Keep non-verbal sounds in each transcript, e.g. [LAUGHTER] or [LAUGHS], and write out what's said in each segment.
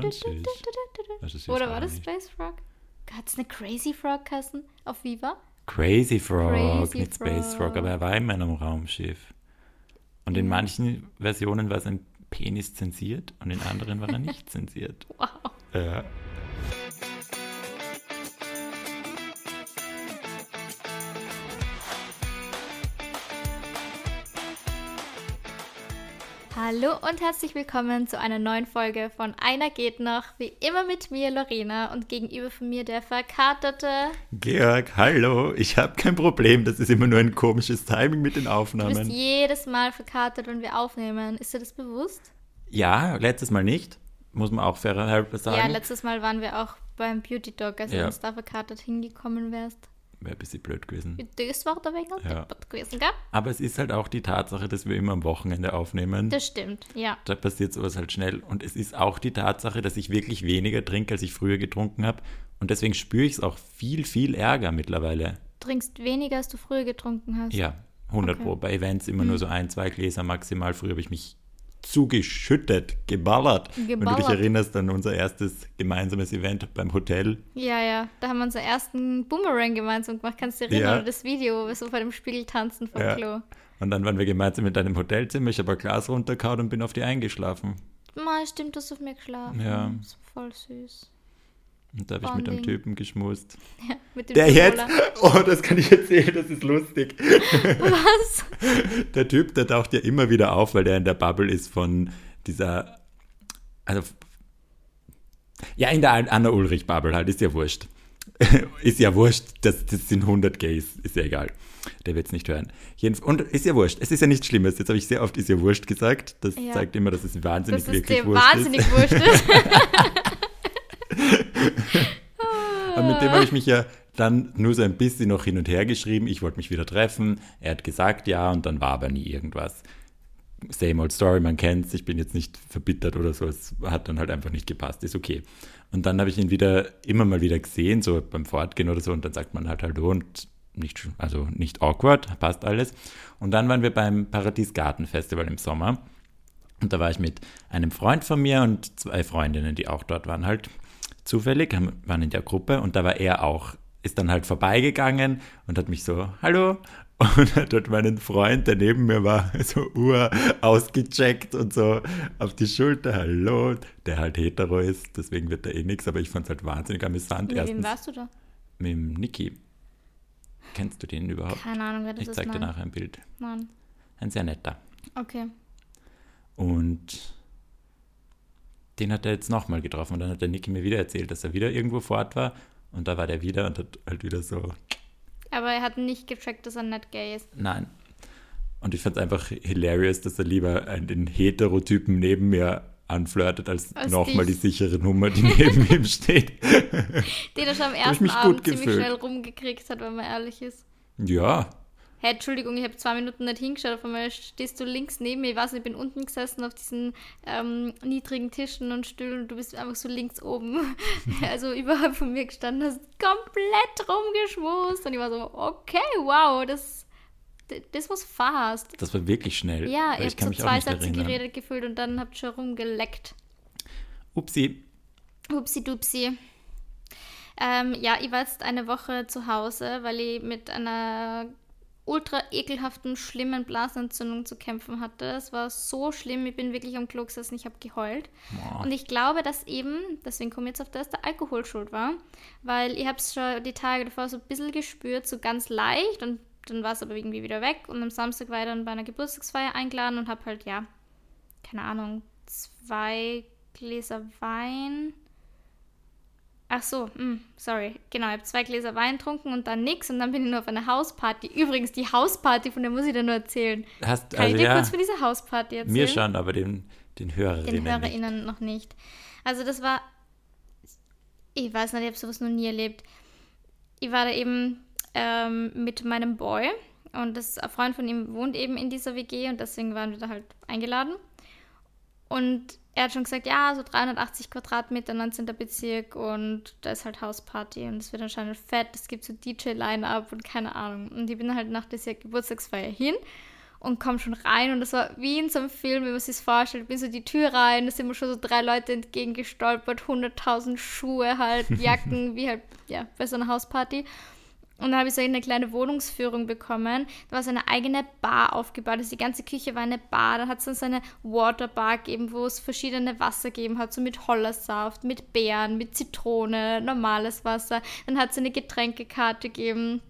Und süß. Das ist süß Oder war das nicht. Space Frog? Hat es eine Crazy Frog kassen auf Viva? Crazy Frog, Crazy nicht Space Frog, Frog. aber er war immer in einem Raumschiff. Und in manchen Versionen war sein Penis zensiert und in anderen war er nicht [LAUGHS] zensiert. Wow. Ja. Hallo und herzlich willkommen zu einer neuen Folge von Einer geht noch. Wie immer mit mir, Lorena, und gegenüber von mir der verkaterte. Georg, hallo, ich habe kein Problem, das ist immer nur ein komisches Timing mit den Du bist Aufnahmen. jedes Mal verkatert, wenn wir aufnehmen. Ist dir das bewusst? Ja, letztes Mal nicht, muss man auch fairerhalber sagen. Ja, letztes Mal waren wir auch beim Beauty Dog, als Ja. du uns da verkatert hingekommen wärst. Wäre ein bisschen blöd gewesen. Das war der wegen Ja. gewesen, gell? Aber es ist halt auch die Tatsache, dass wir immer am Wochenende aufnehmen. Das stimmt, ja. da passiert sowas halt schnell. Und es ist auch die Tatsache, dass ich wirklich weniger trinke, als ich früher getrunken habe. Und deswegen spüre ich es auch viel, viel Ärger mittlerweile. Trinkst weniger, als du früher getrunken hast. Ja, 100 Okay. Pro. Bei Events immer nur so ein, zwei Gläser maximal. Früher habe ich mich zugeschüttet, geballert. Wenn du dich Geballert. erinnerst an unser erstes gemeinsames Event beim Hotel. Ja, ja. Da haben wir unseren ersten Boomerang gemeinsam gemacht. Kannst du dich erinnern? Ja. Das Video, wo wir so vor dem Spiegel tanzen vom Ja. Klo. Und dann waren wir gemeinsam in deinem Hotelzimmer. Ich habe ein Glas runtergehauen und bin auf die eingeschlafen. Mal stimmt, du hast auf mir geschlafen. Ja. Das war voll süß. Und da habe ich mit einem. Typen geschmust. [LAUGHS] Ja, mit dem Der jetzt? Tiroler. [LAUGHS] Oh, das kann ich erzählen, das ist lustig. Was? [LAUGHS] Der Typ, der taucht ja immer wieder auf, weil der in der Bubble ist von dieser. Also. Ja, in der Anna-Ulrich-Bubble halt, ist ja wurscht. ist ja wurscht, das, das sind 100 Gays, ist ja egal. Der wird es nicht hören. Jedenf und ist ja wurscht, es ist ja nichts Schlimmes. Jetzt habe ich sehr oft ist ja wurscht gesagt. Das Ja. zeigt immer, dass es wahnsinnig Dass es wirklich wurscht wahnsinnig ist. wurscht ist. Mit dem habe ich mich ja dann nur so ein bisschen noch hin und her geschrieben. Ich wollte mich wieder treffen. Er hat gesagt ja und dann war aber nie irgendwas. Same old story, man kennt's. Ich bin jetzt nicht verbittert oder so. Es hat dann halt einfach nicht gepasst. Ist okay. Und dann habe ich ihn wieder immer mal wieder gesehen, so beim Fortgehen oder so. Und dann sagt man halt Hallo und nicht, also nicht awkward, passt alles. Und dann waren wir beim Paradies Garten Festival im Sommer. Und da war ich mit einem Freund von mir und zwei Freundinnen, die auch dort waren, halt zufällig, waren in der Gruppe und da war er auch, ist dann halt vorbeigegangen und hat mich so, hallo, [LAUGHS] und hat dort meinen Freund, der neben mir war, [LAUGHS] so ur ausgecheckt und so auf die Schulter, hallo, der halt hetero ist, deswegen wird da eh nichts, aber ich fand es halt wahnsinnig amüsant. Mit wem Erstens warst du da? mit dem Niki. Kennst du den überhaupt? Keine Ahnung, wer das Ich ist. zeig dir nachher ein Bild. Nein. Ein sehr netter. Okay. Und den hat er jetzt nochmal getroffen. Und dann hat der Niki mir wieder erzählt, dass er wieder irgendwo fort war. Und da war der wieder und hat halt wieder so, Aber er hat nicht gecheckt, dass er nicht gay ist. nein. Und ich fand es einfach hilarious, dass er lieber einen Heterotypen neben mir anflirtet, als, nochmal die sichere Nummer, die neben ihm steht. [LAUGHS] Den er schon am ersten Abend ziemlich schnell rumgekriegt hat, wenn man ehrlich ist. Ja, Hey, Entschuldigung, ich habe zwei Minuten nicht hingeschaut. Auf einmal stehst du links neben mir. Ich weiß nicht, ich bin unten gesessen auf diesen ähm, niedrigen Tischen und Stühlen und du bist einfach so links oben. [LAUGHS] [LAUGHS] also überhalb von mir gestanden, hast komplett rumgeschmust. Und ich war so, okay, wow, das, das muss fast. das war wirklich schnell. Ja, ich mich so zwei Sätze geredet gefühlt und dann habt ihr schon rumgeleckt. Upsi, Upsi dupsi. Ähm, ja, ich war jetzt eine Woche zu Hause, weil ich mit einer ultra ekelhaften, schlimmen Blasenentzündung zu kämpfen hatte. Es war so schlimm, ich bin wirklich am Klo gesessen, ich habe geheult. Boah. Und ich glaube, dass eben, deswegen komme ich jetzt auf das, der Alkohol schuld war, weil ich habe es schon die Tage davor so ein bisschen gespürt, so ganz leicht und dann war es aber irgendwie wieder weg und am Samstag war ich dann bei einer Geburtstagsfeier eingeladen und habe halt, ja, keine Ahnung, zwei Gläser Wein. Ach so, mm, sorry. Genau, ich habe zwei Gläser Wein getrunken und dann nix und dann bin ich nur auf eine Hausparty. Übrigens, die Hausparty, von der muss ich dir nur erzählen. hast, Kann also ich dir ja, kurz von dieser Hausparty erzählen? mir schon, aber den, den Hörerinnen Den nicht. HörerInnen noch nicht. Also das war, ich weiß nicht, ich habe sowas noch nie erlebt. Ich war da eben ähm, mit meinem Boy und das, ein Freund von ihm wohnt eben in dieser WG und deswegen waren wir da halt eingeladen. Und er hat schon gesagt, ja, so 380 Quadratmeter, 19. Bezirk und da ist halt Hausparty und es wird anscheinend fett, es gibt so DJ-Line-Up und keine Ahnung. Und ich bin halt nach dieser Geburtstagsfeier hin und komme schon rein und das war wie in so einem Film, wie man sich vorstellt. Ich bin so die Tür rein, da sind mir schon so drei Leute entgegengestolpert, 100.000 Schuhe halt, [LAUGHS] Jacken, wie halt, ja, bei so einer Hausparty. Und dann habe ich so eine kleine Wohnungsführung bekommen. Da war so eine eigene Bar aufgebaut. Also die ganze Küche war eine Bar. Dann hat es dann so eine Waterbar gegeben, wo es verschiedene Wasser gegeben hat. So mit Hollersaft, mit Beeren, mit Zitrone, normales Wasser. Dann hat es eine Getränkekarte gegeben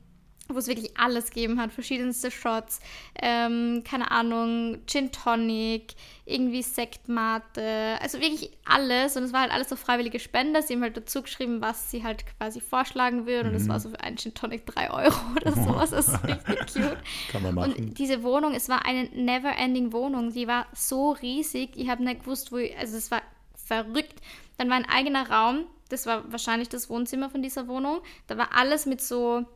wo es wirklich alles gegeben hat, verschiedenste Shots, ähm, keine Ahnung, Gin Tonic, irgendwie Sektmate, also wirklich alles. Und es war halt alles so freiwillige Spender, sie haben halt dazu geschrieben, was sie halt quasi vorschlagen würden. Mhm. und das war so für einen Gin Tonic 3 Euro [LAUGHS] oder sowas, das ist richtig [LAUGHS] cute. Kann man machen. Und diese Wohnung, es war eine never-ending Wohnung, die war so riesig, ich habe nicht gewusst, wo, ich, also es war verrückt. Dann war ein eigener Raum, das war wahrscheinlich das Wohnzimmer von dieser Wohnung, da war alles mit so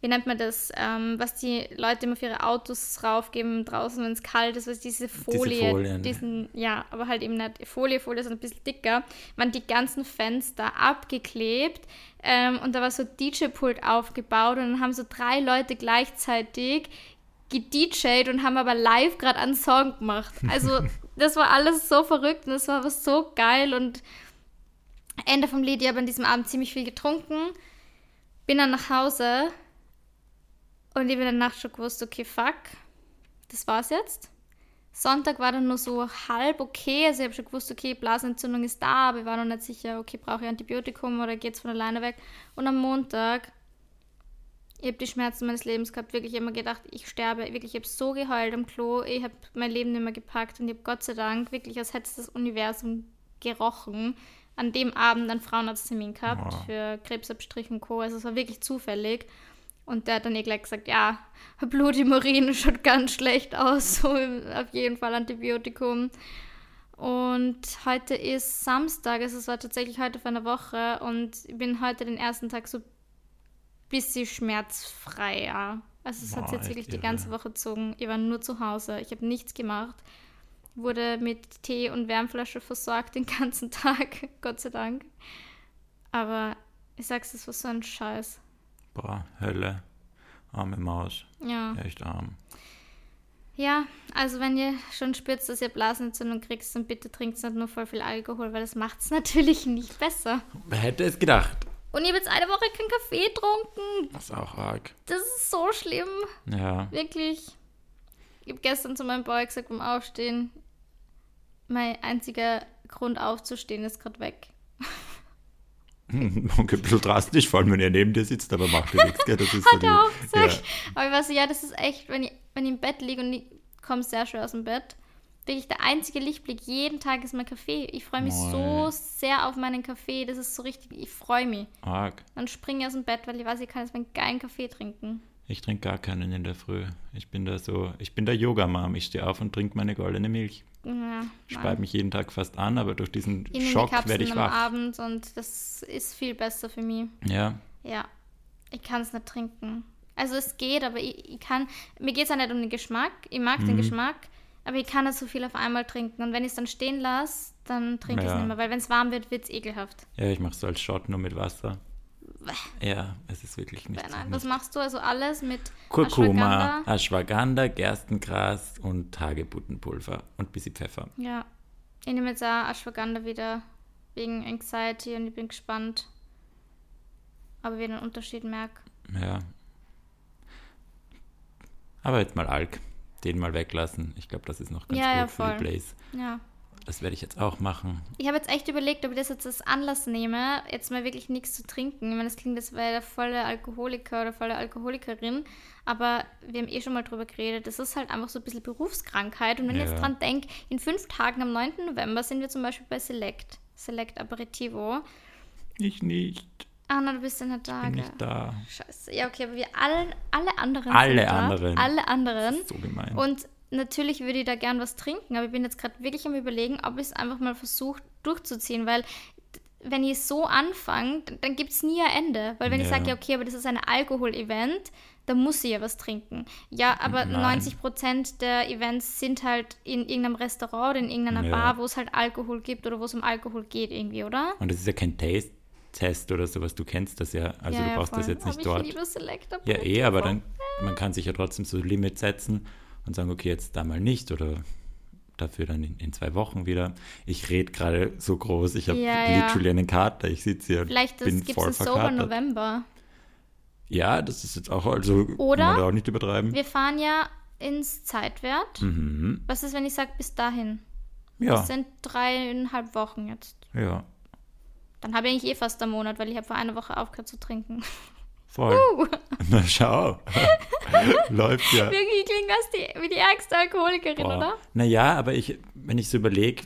wie nennt man das, ähm, was die Leute immer für ihre Autos raufgeben draußen, wenn es kalt ist, was diese Folie, diese Folien. diesen, ja, aber halt eben nicht Folie, Folie ist ein bisschen dicker, waren die ganzen Fenster abgeklebt ähm, und da war so DJ-Pult aufgebaut und dann haben so drei Leute gleichzeitig gedjed und haben aber live gerade einen Song gemacht. Also [LAUGHS] das war alles so verrückt und das war was so geil und Ende vom Lied, ich habe an diesem Abend ziemlich viel getrunken, bin dann nach Hause und ich habe in der Nacht schon gewusst, okay, fuck, das war's jetzt. Sonntag war dann nur so halb okay. Also ich habe schon gewusst, okay, Blasenentzündung ist da, aber ich war noch nicht sicher, okay, brauche ich Antibiotikum oder geht es von alleine weg. Und am Montag, ich habe die Schmerzen meines Lebens gehabt, wirklich immer gedacht, ich sterbe. Wirklich, ich habe so geheult am Klo, ich habe mein Leben nicht mehr gepackt und ich habe Gott sei Dank wirklich, als hätte es das Universum gerochen, an dem Abend einen Frauenarzttermin gehabt wow. für Krebsabstrich und Co. Also es war wirklich zufällig. Und der hat dann eh gleich gesagt, ja, Blut im Urin [LAUGHS] schaut ganz schlecht aus, so auf jeden Fall Antibiotikum. Und heute ist Samstag, also es war tatsächlich heute vor einer Woche und ich bin heute den ersten Tag so ein bisschen schmerzfrei, ja. Also es Boah, hat jetzt wirklich irre. die ganze Woche gezogen. Ich war nur zu Hause, ich habe nichts gemacht. Wurde mit Tee und Wärmflasche versorgt den [LAUGHS] ganzen Tag, Gott sei Dank. Aber ich sag's, das war so ein Scheiß. Boah, Hölle. Arme Maus. Ja. Echt arm. Ja, also wenn ihr schon spürt, dass ihr Blasenentzündung kriegt, dann bitte trinkt nicht nur voll viel Alkohol, weil das macht es [LAUGHS] natürlich nicht besser. Wer hätte es gedacht? Und ich habe jetzt eine Woche keinen Kaffee getrunken. Das ist auch arg. Das ist so schlimm. Ja. Wirklich. Ich habe gestern zu meinem Boy gesagt beim Aufstehen, mein einziger Grund aufzustehen ist gerade weg. [LAUGHS] Hm, [LAUGHS] okay, ein bisschen drastisch, vor allem wenn er neben dir sitzt, aber macht dir nichts. Gell? Das ist Hat er auch gesagt. Ja. Aber ich weiß, ja, das ist echt, wenn ich, wenn ich im Bett liege und ich komme sehr schön aus dem Bett, wirklich der einzige Lichtblick jeden Tag ist mein Kaffee. Ich freue mich Moin. so sehr auf meinen Kaffee. Das ist so richtig, ich freue mich. Arg. Dann springe ich aus dem Bett, weil ich weiß, ich kann jetzt meinen geilen Kaffee trinken. Ich trinke gar keinen in der Früh. Ich bin da so, ich bin der Yoga-Mom. Ich stehe auf und trinke meine goldene Milch. Ja, Speibe mich jeden Tag fast an, aber durch diesen ich Schock werde ich wach. am Abend und das ist viel besser für mich. Ja. Ja. Ich kann es nicht trinken. Also es geht, aber ich, ich kann, mir geht es ja nicht um den Geschmack. Ich mag mhm. den Geschmack, aber ich kann nicht so viel auf einmal trinken. Und wenn ich es dann stehen lasse, dann trinke ich es nicht mehr, weil wenn es warm wird, wird es ekelhaft. Ja, ich mache es als Shot nur mit Wasser. Ja, es ist wirklich nicht. Nein, was machst du also alles mit Kurkuma, Ashwagandha, Ashwagandha Gerstengras und Hagebuttenpulver und ein bisschen Pfeffer. Ja, ich nehme jetzt auch Ashwagandha wieder wegen Anxiety und ich bin gespannt, ob ich einen Unterschied merke. Ja. Aber jetzt mal Alk, den mal weglassen. Ich glaube, das ist noch ganz ja, gut ja, für die Blaze. Ja. Das werde ich jetzt auch machen. Ich habe jetzt echt überlegt, ob ich das jetzt als Anlass nehme, jetzt mal wirklich nichts zu trinken. Ich meine, das klingt, das wäre der volle Alkoholiker oder volle Alkoholikerin. Aber wir haben eh schon mal drüber geredet. Das ist halt einfach so ein bisschen Berufskrankheit. Und wenn ja. ich jetzt dran denke, in fünf Tagen am 9. November sind wir zum Beispiel bei Select. Select Aperitivo. Ich nicht. Ah, na, du bist ja nicht da. Ich bin nicht da. Scheiße. Ja, okay, aber wir alle, alle anderen alle sind da. Anderen. Alle anderen. so gemein. Und natürlich würde ich da gern was trinken, aber ich bin jetzt gerade wirklich am überlegen, ob ich es einfach mal versuche durchzuziehen, weil wenn ich so anfange, dann gibt es nie ein Ende. Weil wenn ja. ich sage, ja, okay, aber das ist ein Alkohol-Event, dann muss ich ja was trinken. Ja, aber Nein. 90% der Events sind halt in irgendeinem Restaurant oder in irgendeiner ja. Bar, wo es halt Alkohol gibt oder wo es um Alkohol geht irgendwie, oder? Und das ist ja kein Taste. Test oder sowas, du kennst das ja, also ja, du brauchst das jetzt nicht aber dort. Ja, eh, aber dann man kann sich ja trotzdem so Limit setzen und sagen, okay, jetzt da mal nicht oder dafür dann in, in zwei Wochen wieder. Ich rede gerade so groß, ich habe Ja, ja. literally einen Kater, ich sitze hier Vielleicht gibt es voll einen Sober. November. Ja, das ist jetzt auch, also Oder? kann man da auch nicht übertreiben. Wir fahren ja ins Zeitwert. Mhm. Was ist, wenn ich sage, bis dahin? Ja, Das sind dreieinhalb Wochen jetzt. ja, Dann habe ich eigentlich eh fast einen Monat, weil ich habe vor einer Woche aufgehört zu trinken. [LAUGHS] voll. [LAUGHS] Na schau, [LAUGHS] läuft ja. [LAUGHS] Wirklich klingt das die, wie die ärgste Alkoholikerin, oder? Naja, aber ich, wenn ich so überlege,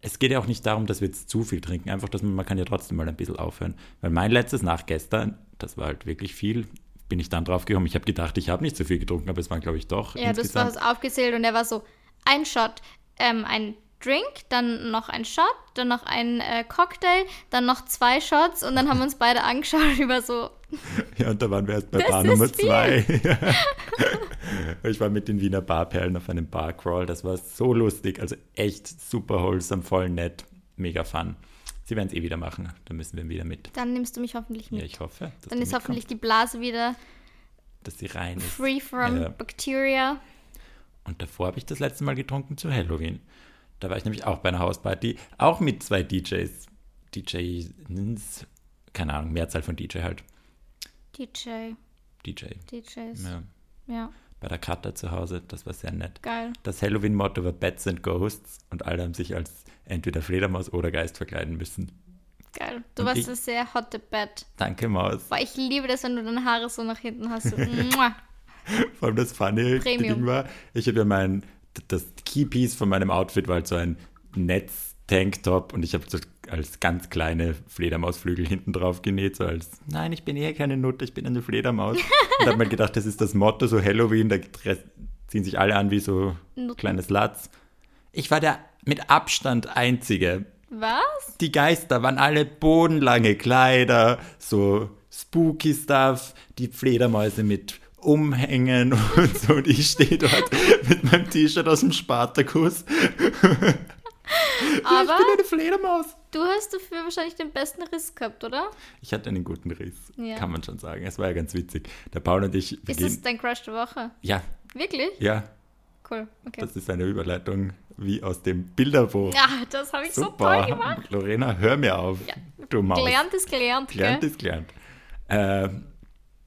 es geht ja auch nicht darum, dass wir jetzt zu viel trinken, einfach, dass man, man kann ja trotzdem mal ein bisschen aufhören. Weil mein letztes nach gestern, das war halt wirklich viel, bin ich dann drauf gekommen. Ich habe gedacht, ich habe nicht so viel getrunken, aber es waren, glaube ich, doch Ja, das war insgesamt. es aufgezählt und er war so, ein Shot, ähm, ein Drink, dann noch ein Shot, dann noch ein äh, Cocktail, dann noch zwei Shots und dann haben wir uns beide angeschaut [LAUGHS] über so, [LAUGHS] Ja, und da waren wir erst bei Das Bar Nummer viel. zwei. [LAUGHS] ich war mit den Wiener Barperlen auf einem Barcrawl. Das war so lustig. Also echt super wholesome, voll nett, mega fun. Sie werden es eh wieder machen. Da müssen wir wieder mit. dann nimmst du mich hoffentlich mit. Ja, ich hoffe, dann ist hoffentlich die Blase wieder dass sie rein ist. free from Ja. bacteria. Und davor habe ich das letzte Mal getrunken zu Halloween. Da war ich nämlich auch bei einer Hausparty, auch mit zwei DJs. DJs, keine Ahnung, Mehrzahl von DJ halt. DJ, DJ. DJs. Ja. Ja, Bei der Katha zu Hause, das war sehr nett. geil. Das Halloween-Motto war Bats and Ghosts und alle haben sich als entweder Fledermaus oder Geist verkleiden müssen. Geil. Du Und warst ich- ein sehr hotte Bett. Danke, Maus. Boah, ich liebe das, wenn du deine Haare so nach hinten hast. So. [LAUGHS] Vor allem das funny Premium. Ding war, ich habe ja mein, das Keypiece von meinem Outfit war halt so ein Netz-Tanktop und ich habe so als ganz kleine Fledermausflügel hinten drauf genäht, so als, nein, ich bin eh keine Nutte, ich bin eine Fledermaus. [LAUGHS] und habe mir gedacht, das ist das Motto, so Halloween, da ziehen sich alle an wie so Nutten. kleines Latz. Ich war der mit Abstand Einzige, Was? die Geister waren alle bodenlange Kleider, so spooky Stuff, die Fledermäuse mit Umhängen und so. Und ich stehe dort mit meinem T-Shirt aus dem Spartakus. Aber Ich bin eine Fledermaus. du hast dafür wahrscheinlich den besten Riss gehabt, oder? Ich hatte einen guten Riss, Ja. kann man schon sagen. Es war ja ganz witzig. Der Paul und ich, Ist das dein Crush der Woche? ja, Wirklich? ja, Cool. Okay. das ist eine Überleitung wie aus dem Bilderbuch. ja, das habe ich so toll gemacht. Super. Lorena, hör mir auf, du Maus. Gelernt ist gelernt, Gelernt gell? ist gelernt. Ähm,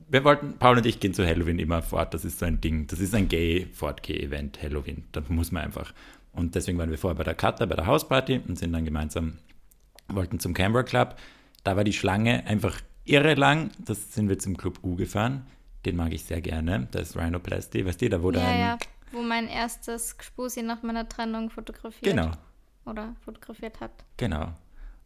wir wollten, Paul und ich gehen zu Halloween immer fort. Das ist so ein Ding. Das ist ein Gay-Fort-Gay-Event, Halloween. Da muss man einfach. Und deswegen waren wir vorher bei der Cutter, bei der Hausparty und sind dann gemeinsam, wollten zum Canberra Club. Da war die Schlange einfach irre lang. Das sind wir zum Club U gefahren. Den mag ich sehr gerne. Da ist Rhinoplasty. Weißt du, da wo Ja, dein. ja. Wo mein erstes Gspusi nach meiner Trennung fotografiert Genau. oder fotografiert hat. Genau.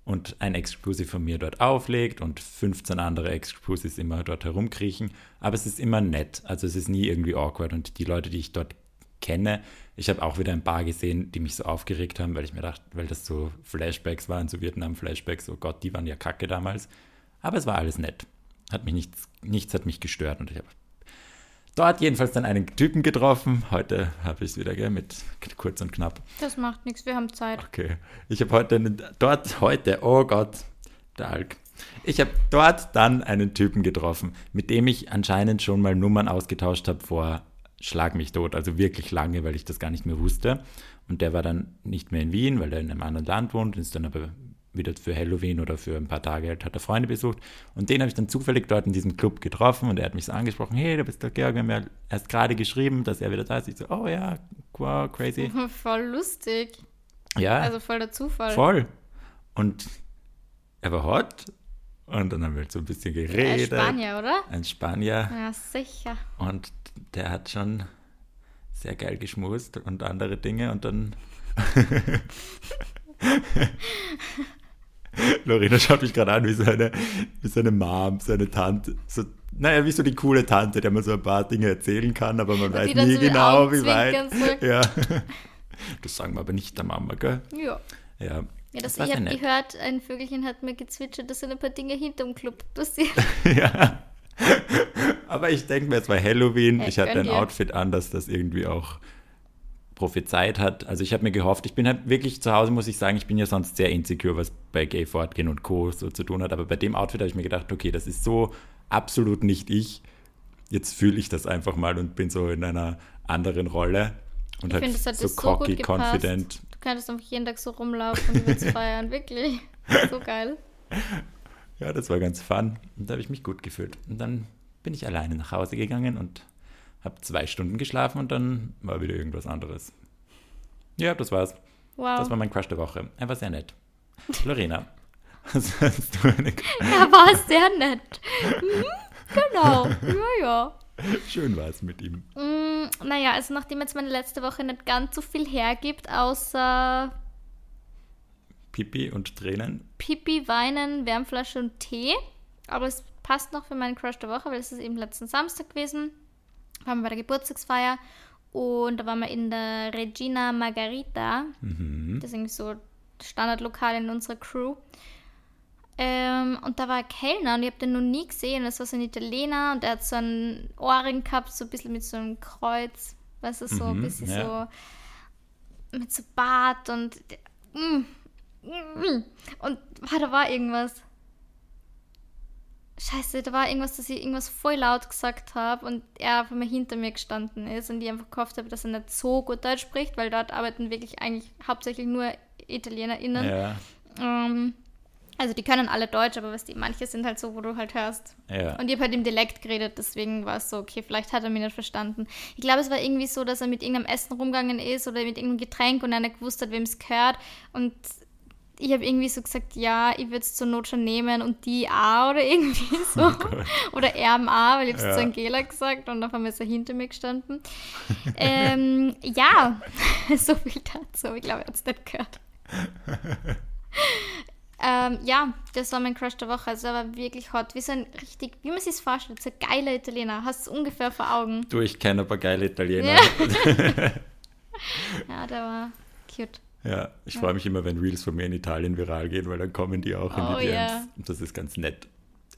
Und ein Exclusive von mir dort auflegt und 15 andere Exclusives immer dort herumkriechen. Aber es ist immer nett. Also es ist nie irgendwie awkward. Und die Leute, die ich dort kenne, ich habe auch wieder ein paar gesehen, die mich so aufgeregt haben, weil ich mir dachte, weil das so Flashbacks waren, so Vietnam-Flashbacks, oh Gott, die waren ja kacke damals. Aber es war alles nett. Hat mich nichts, nichts hat mich gestört und ich habe dort jedenfalls dann einen Typen getroffen. Heute habe ich es wieder, gell, mit kurz und knapp. Das macht nichts, wir haben Zeit. Okay. Ich habe heute einen, dort heute, oh Gott, der Alk. Ich habe dort dann einen Typen getroffen, mit dem ich anscheinend schon mal Nummern ausgetauscht habe vor Schlag mich tot, also wirklich lange, weil ich das gar nicht mehr wusste. Und der war dann nicht mehr in Wien, weil er in einem anderen Land wohnt, ist dann aber wieder für Halloween oder für ein paar Tage halt, hat er Freunde besucht. Und den habe ich dann zufällig dort in diesem Club getroffen und er hat mich so angesprochen, hey, du bist der Georg, wir haben ja erst gerade geschrieben, dass er wieder da ist. Ich so, oh ja, wow, crazy. [LAUGHS] Voll lustig. Ja, Also voll der Zufall. Voll. Und er war hot. Und dann haben wir halt so ein bisschen Er geredet. Spanier, oder? Ein Spanier. Ja, sicher. Und der hat schon sehr geil geschmust und andere Dinge. Und dann. [LAUGHS] [LAUGHS] [LAUGHS] Lorena schaut mich gerade an wie so eine, wie so eine Mom, so eine Tante. So, naja, wie so die coole Tante, der man so ein paar Dinge erzählen kann, aber man weiß nie so genau, wie weit. Ja. [LAUGHS] Das sagen wir aber nicht der Mama, gell? Ja. Ja. Ja, das, war ich habe gehört, ein Vögelchen hat mir gezwitschert, dass sind ein paar Dinge hinterm Club passiert. [LAUGHS] ja. Aber ich denke mir, es war Halloween. Hey, ich hatte ein dir. Outfit an, das das irgendwie auch prophezeit hat. Also ich habe mir gehofft, ich bin halt wirklich zu Hause, muss ich sagen, ich bin ja sonst sehr insecure, was bei Gay Fortgehen und Co. so zu tun hat. Aber bei dem Outfit habe ich mir gedacht, okay, das ist so absolut nicht ich. jetzt fühle ich das einfach mal und bin so in einer anderen Rolle und Ich halt finde, das hat so so cocky, gepasst. confident. Du könntest einfach jeden Tag so rumlaufen und würdest [LAUGHS] feiern. Wirklich. So geil. Ja, das war ganz fun. Und da habe ich mich gut gefühlt. Und dann bin ich alleine nach Hause gegangen und habe zwei Stunden geschlafen und dann war wieder irgendwas anderes. Ja, das war's. Wow. Das war mein Crush der Woche. Er war sehr nett. [LAUGHS] Lorena, hast, hast du eine Er war sehr nett. Mhm, genau. Ja, ja. Schön war es mit ihm. Mm, naja, also nachdem jetzt meine letzte Woche nicht ganz so viel hergibt, außer Pipi und Tränen. Pipi, Weinen, Wärmflasche und Tee. Aber es passt noch für meinen Crush der Woche, weil es ist eben letzten Samstag gewesen. Waren wir bei der Geburtstagsfeier und da waren wir in der Regina Margarita. Das ist irgendwie so Standardlokal in unserer Crew. Ähm, und da war ein Kellner und ich habe den noch nie gesehen. Das war so ein Italiener und er hat so einen Ohrring gehabt, so ein bisschen mit so einem Kreuz. Weißt du, so ein Mhm, bisschen ja. so mit so Bart und. Mm, mm, und ah, da war irgendwas. Scheiße, da war irgendwas, dass ich irgendwas voll laut gesagt habe und er einfach mal hinter mir gestanden ist und ich einfach gehofft habe, dass er nicht so gut Deutsch spricht, weil dort arbeiten wirklich eigentlich hauptsächlich nur ItalienerInnen. Ja, Ähm, also die können alle Deutsch, aber was die, manche sind halt so, wo du halt hörst. ja. Und ich habe halt im Dialekt geredet, deswegen war es so, okay, vielleicht hat er mich nicht verstanden. Ich glaube, es war irgendwie so, dass er mit irgendeinem Essen rumgegangen ist oder mit irgendeinem Getränk und er nicht gewusst hat, wem es gehört. Und ich habe irgendwie so gesagt, ja, ich würde es zur Not schon nehmen und die auch oder irgendwie [LAUGHS] so. oder er am A, weil ich habe es Ja. zu Angela gesagt und auf einmal ist er hinter mir gestanden. ähm, [LAUGHS] ja, [LAUGHS] so viel dazu. Ich glaube, er hat es nicht gehört. ähm, ja, das war mein Crush der Woche. Also er war wirklich hot. Wie so ein richtig, wie man sich vorstellt, so ein geiler Italiener. Hast du ungefähr vor Augen. Du, ich kenne aber geile Italiener. Ja. Ja, der war cute. Ja, ich freue mich immer, wenn Reels von mir in Italien viral gehen, weil dann kommen die auch in Oh, die DMs. ja. Und das ist ganz nett.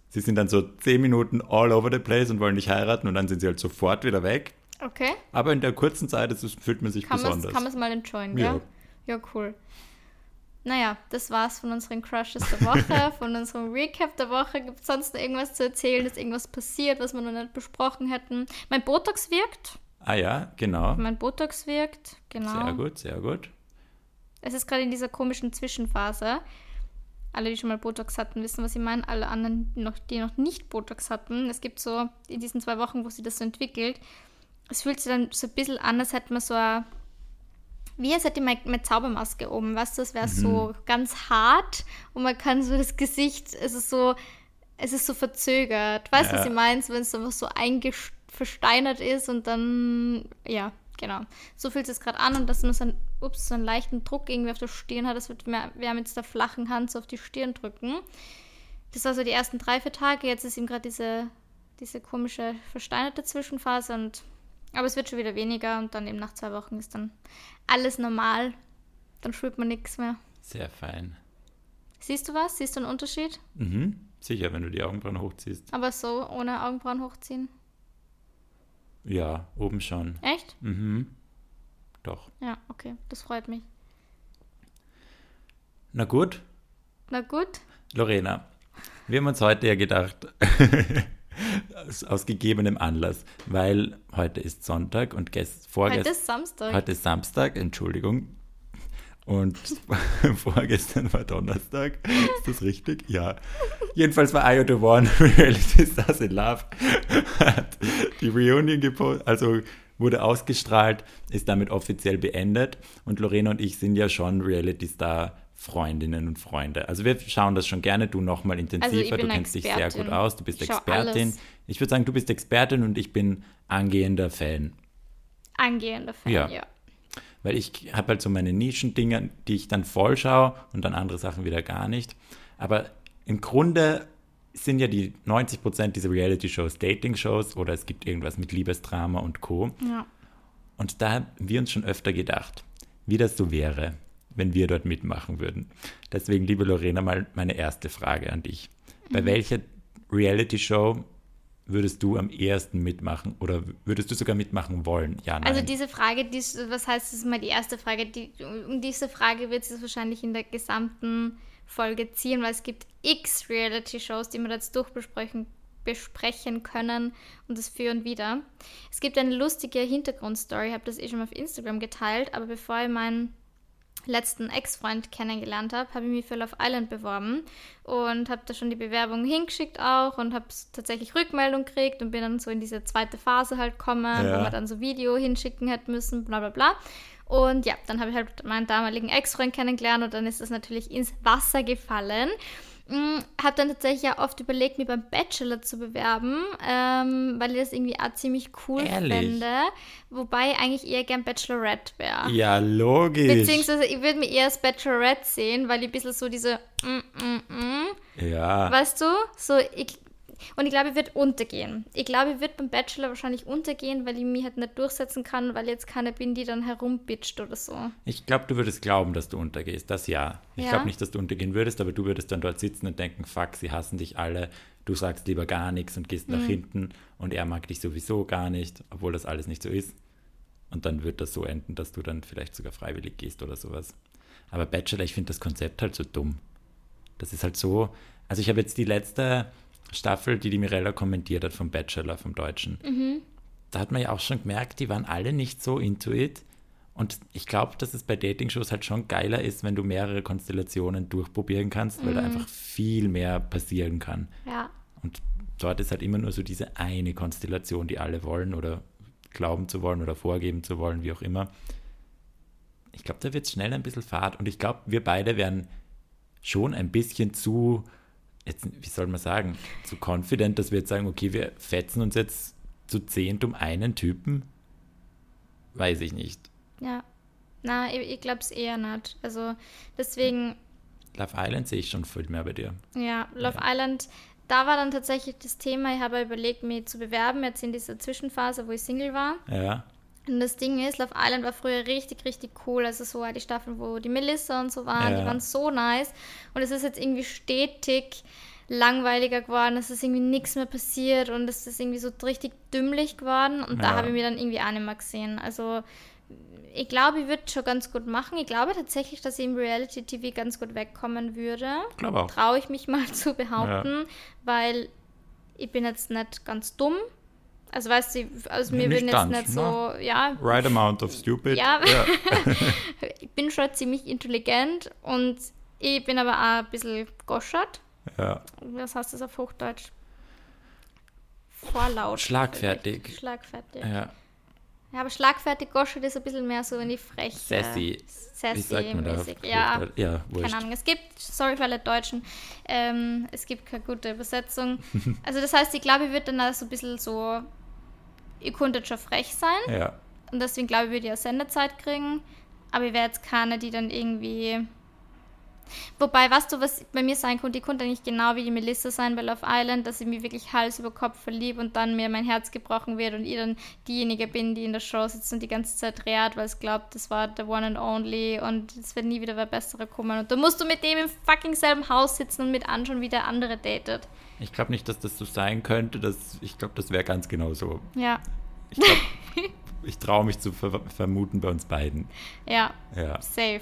Sie sind dann so zehn Minuten all over the place und wollen dich heiraten und dann sind sie halt sofort wieder weg. Okay. Aber in der kurzen Zeit ist es, fühlt man sich Kann man besonders. es kann man's mal enjoyen, Ja. gell? Ja, cool. Naja, das war's von unseren Crushes der Woche, [LAUGHS] von unserem Recap der Woche. Gibt es sonst noch irgendwas zu erzählen? Ist irgendwas passiert, was wir noch nicht besprochen hätten? Mein Botox wirkt. ah ja, genau. Mein Botox wirkt, genau. Sehr gut, sehr gut. Es ist gerade in dieser komischen Zwischenphase. Alle, die schon mal Botox hatten, wissen, was ich meine. Alle anderen, noch, die noch nicht Botox hatten. Es gibt so in diesen zwei Wochen, wo sich das so entwickelt, es fühlt sich dann so ein bisschen an, als hätte man so eine, wie als hätte man eine Zaubermaske oben. Weißt du, es wäre so ganz hart und man kann so das Gesicht, es ist so, es ist so verzögert. Weißt du, was Ja. ich meine? Wenn es einfach so versteinert ist und dann, ja, genau. So fühlt es gerade an und dass man so einen, ups, so einen leichten Druck irgendwie auf der Stirn hat. Das wird mehr, wer mit der flachen Hand so auf die Stirn drücken. Das war so die ersten drei, vier Tage. Jetzt ist ihm gerade diese, diese komische versteinerte Zwischenphase und aber es wird schon wieder weniger und dann eben nach zwei Wochen ist dann alles normal. Dann spürt man nichts mehr. Sehr fein. Siehst du was? Siehst du einen Unterschied? Mhm. Sicher, wenn du die Augenbrauen hochziehst. Aber so, ohne Augenbrauen hochziehen? Ja, oben schon. Echt? Mhm. Doch. Ja, okay. Das freut mich. Na gut, Na gut. Lorena, wir haben uns heute ja gedacht, [LAUGHS] aus, gegebenem Anlass, weil heute ist Sonntag und gest, Heute vorgestern, ist Samstag. heute ist Samstag, Entschuldigung, und [LAUGHS] vorgestern war Donnerstag. Ist das richtig? Ja. Jedenfalls war IO The One, [LAUGHS] Reality Stars in Love, hat die Reunion gepostet, also wurde ausgestrahlt, ist damit offiziell beendet. Und Lorena und ich sind ja schon Reality Star Freundinnen und Freunde. Also wir schauen das schon gerne, du nochmal intensiver, Also du kennst dich sehr Expertin. gut aus, du bist Ich Expertin. alles. Ich würde sagen, du bist Expertin und ich bin angehender Fan. Angehender Fan, Ja. ja. Weil ich habe halt so meine Nischendinger, die ich dann voll schaue und dann andere Sachen wieder gar nicht. Aber im Grunde sind ja die 90% dieser Reality-Shows Dating-Shows oder es gibt irgendwas mit Liebesdrama und Co. ja. Und da haben wir uns schon öfter gedacht, wie das so wäre, wenn wir dort mitmachen würden. Deswegen, liebe Lorena, mal meine erste Frage an dich. Bei Mhm. welcher Reality-Show würdest du am ehesten mitmachen oder würdest du sogar mitmachen wollen? Ja, nein. Also diese Frage, die, was heißt, das ist mal die erste Frage. Die, um diese Frage wird es wahrscheinlich in der gesamten Folge ziehen, weil es gibt x Reality-Shows, die wir jetzt durchbesprechen besprechen können und das für und wieder. Es gibt eine lustige Hintergrundstory, ich habe das eh schon auf Instagram geteilt, aber bevor ich meinen letzten Ex-Freund kennengelernt habe, habe ich mich für Love Island beworben und habe da schon die Bewerbung hingeschickt auch und habe tatsächlich Rückmeldung gekriegt und bin dann so in diese zweite Phase halt gekommen, ja. wo man dann so Video hinschicken hätte müssen, bla bla bla. Und ja, dann habe ich halt meinen damaligen Ex-Freund kennengelernt und dann ist das natürlich ins Wasser gefallen. Hm, habe dann tatsächlich ja oft überlegt, mich beim Bachelor zu bewerben, ähm, weil ich das irgendwie auch ziemlich cool Ehrlich? fände. Wobei eigentlich eher gern Bachelorette wäre. Ja, logisch. Beziehungsweise ich würde mich eher als Bachelorette sehen, weil ich ein bisschen so diese mm, mm, mm, Ja. Weißt du? So, ich, und ich glaube, ich wird untergehen. Ich glaube, ich wird beim Bachelor wahrscheinlich untergehen, weil ich mich halt nicht durchsetzen kann, weil ich jetzt keine bin, die dann herumbitscht oder so. Ich glaube, du würdest glauben, dass du untergehst. Das ja. Ich ja? glaube nicht, dass du untergehen würdest, aber du würdest dann dort sitzen und denken, fuck, sie hassen dich alle. Du sagst lieber gar nichts und gehst mhm. nach hinten und er mag dich sowieso gar nicht, obwohl das alles nicht so ist. Und dann wird das so enden, dass du dann vielleicht sogar freiwillig gehst oder sowas. Aber Bachelor, ich finde das Konzept halt so dumm. Das ist halt so. Also ich habe jetzt die letzte Staffel, die die Mirella kommentiert hat vom Bachelor, vom Deutschen. Mhm. Da hat man ja auch schon gemerkt, die waren alle nicht so into it. Und ich glaube, dass es bei Dating-Shows halt schon geiler ist, wenn du mehrere Konstellationen durchprobieren kannst, weil mhm. da einfach viel mehr passieren kann. Ja. Und dort ist halt immer nur so diese eine Konstellation, die alle wollen oder glauben zu wollen oder vorgeben zu wollen, wie auch immer. Ich glaube, da wird es schnell ein bisschen fad. Und ich glaube, wir beide werden schon ein bisschen zu jetzt, wie soll man sagen, zu confident, dass wir jetzt sagen, okay, wir fetzen uns jetzt zu zehnt um einen Typen? Weiß ich nicht. Ja. Na, ich, ich glaube es eher nicht. Also deswegen. Love Island sehe ich schon viel mehr bei dir. Ja, Love ja. Island, da war dann tatsächlich das Thema, ich habe überlegt, mich zu bewerben, jetzt in dieser Zwischenphase, wo ich Single war. Ja. Und das Ding ist, Love Island war früher richtig, richtig cool. Also so die Staffeln, wo die Melissa und so waren, ja. die waren so nice. Und es ist jetzt irgendwie stetig langweiliger geworden, es ist irgendwie nichts mehr passiert und es ist irgendwie so richtig dümmlich geworden und ja. da habe ich mir dann irgendwie auch nicht mehr gesehen. Also ich glaube, ich würde schon ganz gut machen. Ich glaube tatsächlich, dass ich im Reality-TV ganz gut wegkommen würde. Traue ich mich mal [LAUGHS] zu behaupten, ja. weil ich bin jetzt nicht ganz dumm. Also weißt du, also mir würden jetzt nicht so, ja. Right amount of stupid. Ja. ja. [LAUGHS] ich bin schon ziemlich intelligent und ich bin aber auch ein bisschen goschert. Ja. Was heißt das auf Hochdeutsch? Vorlaut. Schlagfertig. Schlagfertig. Ja. Ja, aber schlagfertig goschert ist ein bisschen mehr so in die Freche. Sassy. Sassy Wie sagt man da? Ja, ja keine Ahnung. Es gibt, sorry für alle Deutschen, ähm, es gibt keine gute Übersetzung. [LAUGHS] also das heißt, ich glaube, ich würde dann auch so ein bisschen so ihr könntet schon frech sein. Ja. Und deswegen glaube ich, würde ich ja Sendezeit kriegen. Aber ich wäre jetzt keine, die dann irgendwie. Wobei, weißt du, was bei mir sein könnte? Ich konnte eigentlich genau wie die Melissa sein bei Love Island, dass ich mich wirklich Hals über Kopf verliebe und dann mir mein Herz gebrochen wird und ich dann diejenige bin, die in der Show sitzt und die ganze Zeit rät, weil es glaubt, das war der One and Only und es wird nie wieder wer Bessere kommen. Und da musst du mit dem im fucking selben Haus sitzen und mit anschauen, wie der andere datet. Ich glaube nicht, dass das so sein könnte. Das, ich glaube, das wäre ganz genau so. Ja. Ich [LAUGHS] ich traue mich zu ver vermuten bei uns beiden. Ja. Ja. Safe.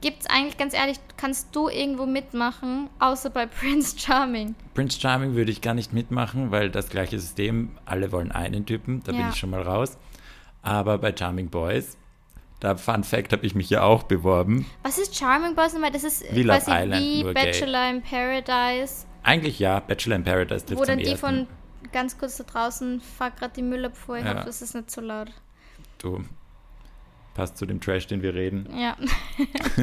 Gibt es eigentlich, ganz ehrlich, kannst du irgendwo mitmachen, außer bei [LAUGHS] Prince Charming? Prince Charming würde ich gar nicht mitmachen, weil das gleiche System, alle wollen einen Typen, da ja. bin ich schon mal raus. Aber bei Charming Boys da, Fun Fact, habe ich mich ja auch beworben. Was ist Charming Boys nochmal? Das ist wie Love Island, wie Bachelor gay. in Paradise. Eigentlich ja, Bachelor in Paradise trifft Wo dann die ersten. von ganz kurz da draußen, fahr gerade die Müllabfuhr. Ich ja. hoffe, das ist nicht so laut. Du, passt zu dem Trash, den wir reden. Ja.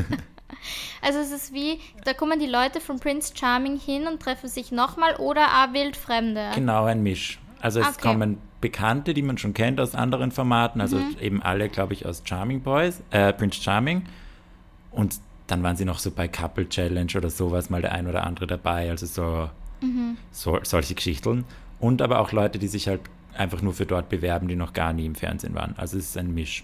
[LAUGHS] also es ist wie, da kommen die Leute von Prince Charming hin und treffen sich nochmal oder auch Wildfremde. Genau, ein Misch. Also es okay. kommen Bekannte, die man schon kennt aus anderen Formaten, also mhm. eben alle, glaube ich, aus Charming Boys, äh, Prince Charming. Und dann waren sie noch so bei Couple Challenge oder sowas, mal der ein oder andere dabei, also so, mhm. so solche Geschichten. Und aber auch Leute, die sich halt einfach nur für dort bewerben, die noch gar nie im Fernsehen waren. Also es ist ein Misch.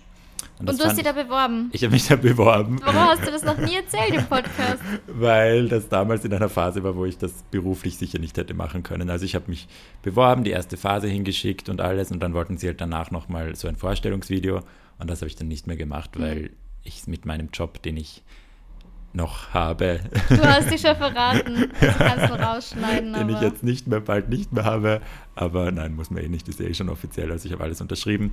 Und, und du hast dich da beworben? Ich habe mich da beworben. Warum hast du das noch nie [LAUGHS] erzählt im Podcast? Weil das damals in einer Phase war, wo ich das beruflich sicher nicht hätte machen können. Also ich habe mich beworben, die erste Phase hingeschickt und alles und dann wollten sie halt danach nochmal so ein Vorstellungsvideo und das habe ich dann nicht mehr gemacht, mhm. weil ich mit meinem Job, den ich noch habe. Du hast dich schon verraten. [LAUGHS] Das kannst du rausschneiden. den ich aber- jetzt nicht mehr, bald nicht mehr habe. Aber nein, muss man eh nicht, ist eh schon offiziell, also ich habe alles unterschrieben.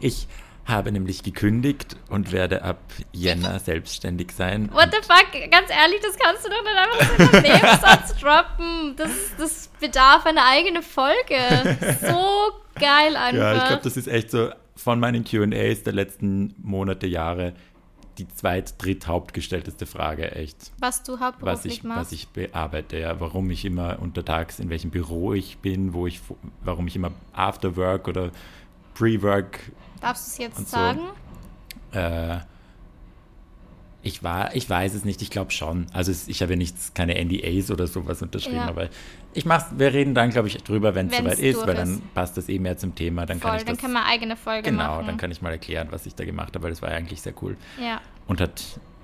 Ich habe nämlich gekündigt und werde ab Jänner [LAUGHS] selbstständig sein. What the fuck? Ganz ehrlich, das kannst du doch nicht einfach so in den Nebensatz [LAUGHS] droppen. Das, das bedarf einer eigenen Folge. [LAUGHS] So geil einfach. Ja, ich glaube, das ist echt so von meinen QAs der letzten Monate, Jahre die zweit-, dritt hauptgestellteste Frage, echt. was du Was hauptberuflich ich, machst. was ich bearbeite, ja, warum ich immer untertags, in welchem Büro ich bin, wo ich, warum ich immer After Work oder Pre-Work Darfst du es jetzt so. sagen? Äh, ich war, ich weiß es nicht, ich glaube schon. Also es, ich habe ja nichts, keine NDAs oder sowas unterschrieben, Ja. aber ich mach's, wir reden dann, glaube ich, drüber, wenn es soweit ist, weil dann passt das eh mehr zum Thema. Dann kann Voll, ich dann das, wir eine eigene Folge genau, machen. dann kann ich mal erklären, was ich da gemacht habe, weil das war ja eigentlich sehr cool ja. und hat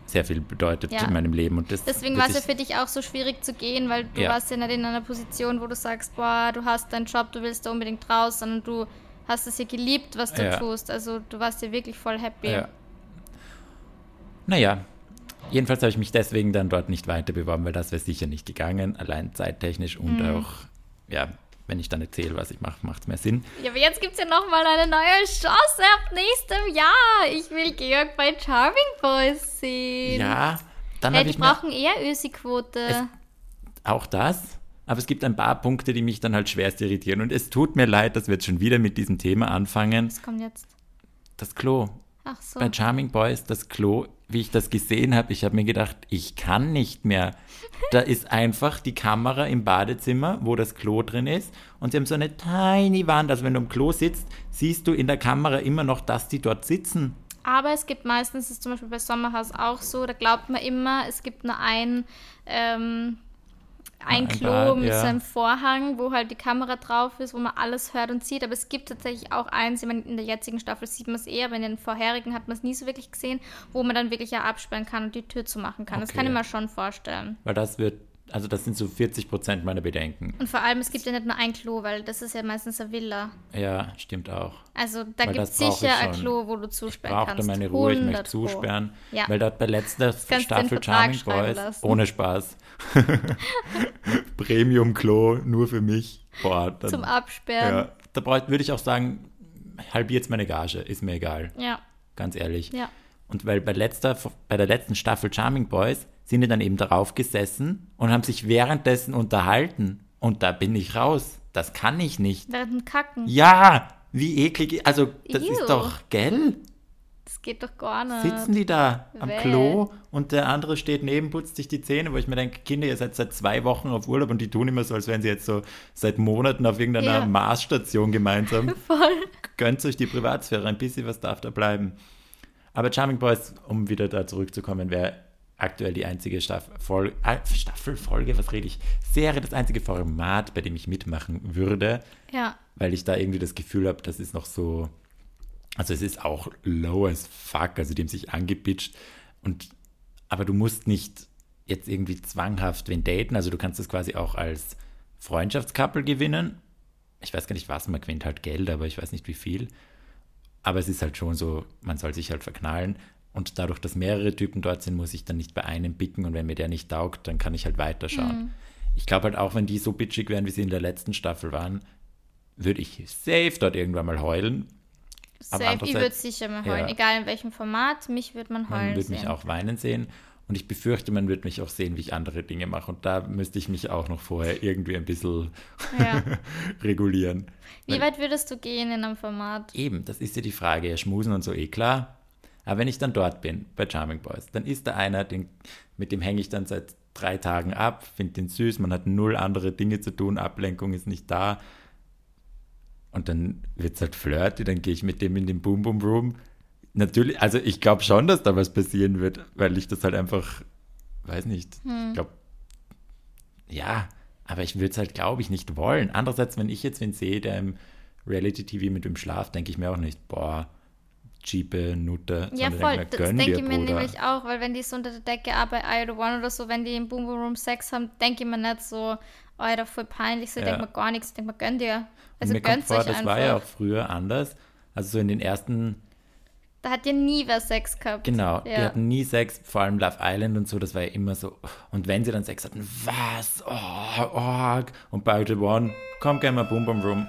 sehr viel bedeutet Ja. in meinem Leben. Und das Deswegen war es ja für dich auch so schwierig zu gehen, weil du Ja. warst ja nicht in einer Position, wo du sagst, boah, du hast deinen Job, du willst da unbedingt raus, sondern du hast es ja geliebt, was du Ja. tust. Also du warst ja wirklich voll happy. Ja. Naja, jedenfalls habe ich mich deswegen dann dort nicht weiter beworben, weil das wäre sicher nicht gegangen, allein zeittechnisch und Mhm. auch, ja, wenn ich dann erzähle, was ich mache, macht es mehr Sinn. Ja, aber jetzt gibt es ja nochmal eine neue Chance ab nächstem Jahr. Ich will Georg bei Charming Boys sehen. Ja, dann Hey, habe die ich mir brauchen eher Ösi-Quote. Auch das, aber es gibt ein paar Punkte, die mich dann halt schwerst irritieren und es tut mir leid, dass wir jetzt schon wieder mit diesem Thema anfangen. Was kommt jetzt? Das Klo. Ach so. Bei Charming Boys, das Klo, wie ich das gesehen habe, ich habe mir gedacht, ich kann nicht mehr. Da ist einfach die Kamera im Badezimmer, wo das Klo drin ist. Und sie haben so eine tiny Wand. Also wenn du im Klo sitzt, siehst du in der Kamera immer noch, dass die dort sitzen. Aber es gibt meistens, das ist zum Beispiel bei Sommerhaus auch so, da glaubt man immer, es gibt nur ein, ähm, ein ein Klo Bad, mit ja. so einem Vorhang, wo halt die Kamera drauf ist, wo man alles hört und sieht. Aber es gibt tatsächlich auch eins, ich meine, in der jetzigen Staffel sieht man es eher, aber in den vorherigen hat man es nie so wirklich gesehen, wo man dann wirklich ja absperren kann und die Tür zumachen kann. Das Okay. kann ich mir schon vorstellen. Weil das wird, also das sind so 40 Prozent meiner Bedenken. Und vor allem, es gibt ja nicht nur ein Klo, weil das ist ja meistens eine Villa. Ja, stimmt auch. Also da gibt es ich sicher ein. Klo, wo du Ich zusperren brauche da kannst. meine Ruhe, ich möchte 100 Pro. zusperren. Ja. Weil dort bei letzter Staffel Charming Boys, lassen. ohne Spaß. [LAUGHS] Premium-Klo, nur für mich. Boah, dann, Zum Absperren. ja, da würde ich auch sagen, halbiert meine Gage, ist mir egal, Ja, ganz ehrlich. ja. Und weil bei, letzter, bei der letzten Staffel Charming Boys sind die dann eben darauf gesessen und haben sich währenddessen unterhalten. Und da bin ich raus. Das kann ich nicht. Dem Kacken. Ja, wie eklig. Also, das Ew. ist doch, gell? Das geht doch gar nicht. Sitzen die da am Bäh. Klo und der andere steht neben, putzt sich die Zähne, wo ich mir denke, Kinder, ihr seid seit zwei Wochen auf Urlaub und die tun immer so, als wären sie jetzt so seit Monaten auf irgendeiner Ja. Marsstation gemeinsam. [LAUGHS] Voll. Gönnt euch die Privatsphäre, ein bisschen was darf da bleiben. Aber Charming Boys, um wieder da zurückzukommen, wäre aktuell die einzige Staffel, äh, Staffelfolge, was rede ich? Serie, das einzige Format, bei dem ich mitmachen würde, Ja. weil ich da irgendwie das Gefühl habe, das ist noch so, also es ist auch low as fuck, also die haben sich angepitcht und, aber du musst nicht jetzt irgendwie zwanghaft wen daten, also du kannst das quasi auch als Freundschaftscouple gewinnen. Ich weiß gar nicht was, man gewinnt halt Geld, aber ich weiß nicht wie viel. Aber es ist halt schon so, man soll sich halt verknallen. Und dadurch, dass mehrere Typen dort sind, muss ich dann nicht bei einem picken und wenn mir der nicht taugt, dann kann ich halt weiterschauen. Ich glaube halt auch, wenn die so bitchig wären, wie sie in der letzten Staffel waren, würde ich safe dort irgendwann mal heulen. Safe. Ich würde sicher mal heulen. Ja. Egal in welchem Format, mich würde man Man heulen würde sehen. mich auch weinen sehen. Und ich befürchte, man wird mich auch sehen, wie ich andere Dinge mache. Und da müsste ich mich auch noch vorher irgendwie ein bisschen Ja. [LAUGHS] regulieren. Wie weit würdest du gehen in einem Format? Eben, das ist ja die Frage. Ja, schmusen und so eh klar. Aber wenn ich dann dort bin, bei Charming Boys, dann ist da einer, den, mit dem hänge ich dann seit drei Tagen ab, finde den süß, man hat null andere Dinge zu tun, Ablenkung ist nicht da. Und dann wird es halt flirty, dann gehe ich mit dem in den Boom Boom Room. Natürlich, also ich glaube schon, dass da was passieren wird, weil ich das halt einfach, weiß nicht, ich glaube, ja, aber ich würde es halt, glaube ich, nicht wollen. Andererseits, wenn ich jetzt wen sehe, der im Reality-TV mit dem Schlaf, denke ich mir auch nicht, boah, cheape Nutte. Ja, voll. denk Das mir, gönn denke ich mir Bruder. nämlich auch, weil wenn die so unter der Decke bei I One oder so, wenn die im Boom Boom Room Sex haben, denke ich mir nicht so, Alter, voll peinlich, so, ich Ja. denke mir gar nichts, ich denke mir, gönn dir. Also gönnt vor, euch das einfach. war ja auch früher anders. Also so in den ersten da hat ja nie wer Sex gehabt. Genau, die Ja. hatten nie Sex, vor allem Love Island und so, das war ja immer so. Und wenn sie dann Sex hatten, was? Oh, oh. Und bei The One, komm gerne mal Boom Boom Room.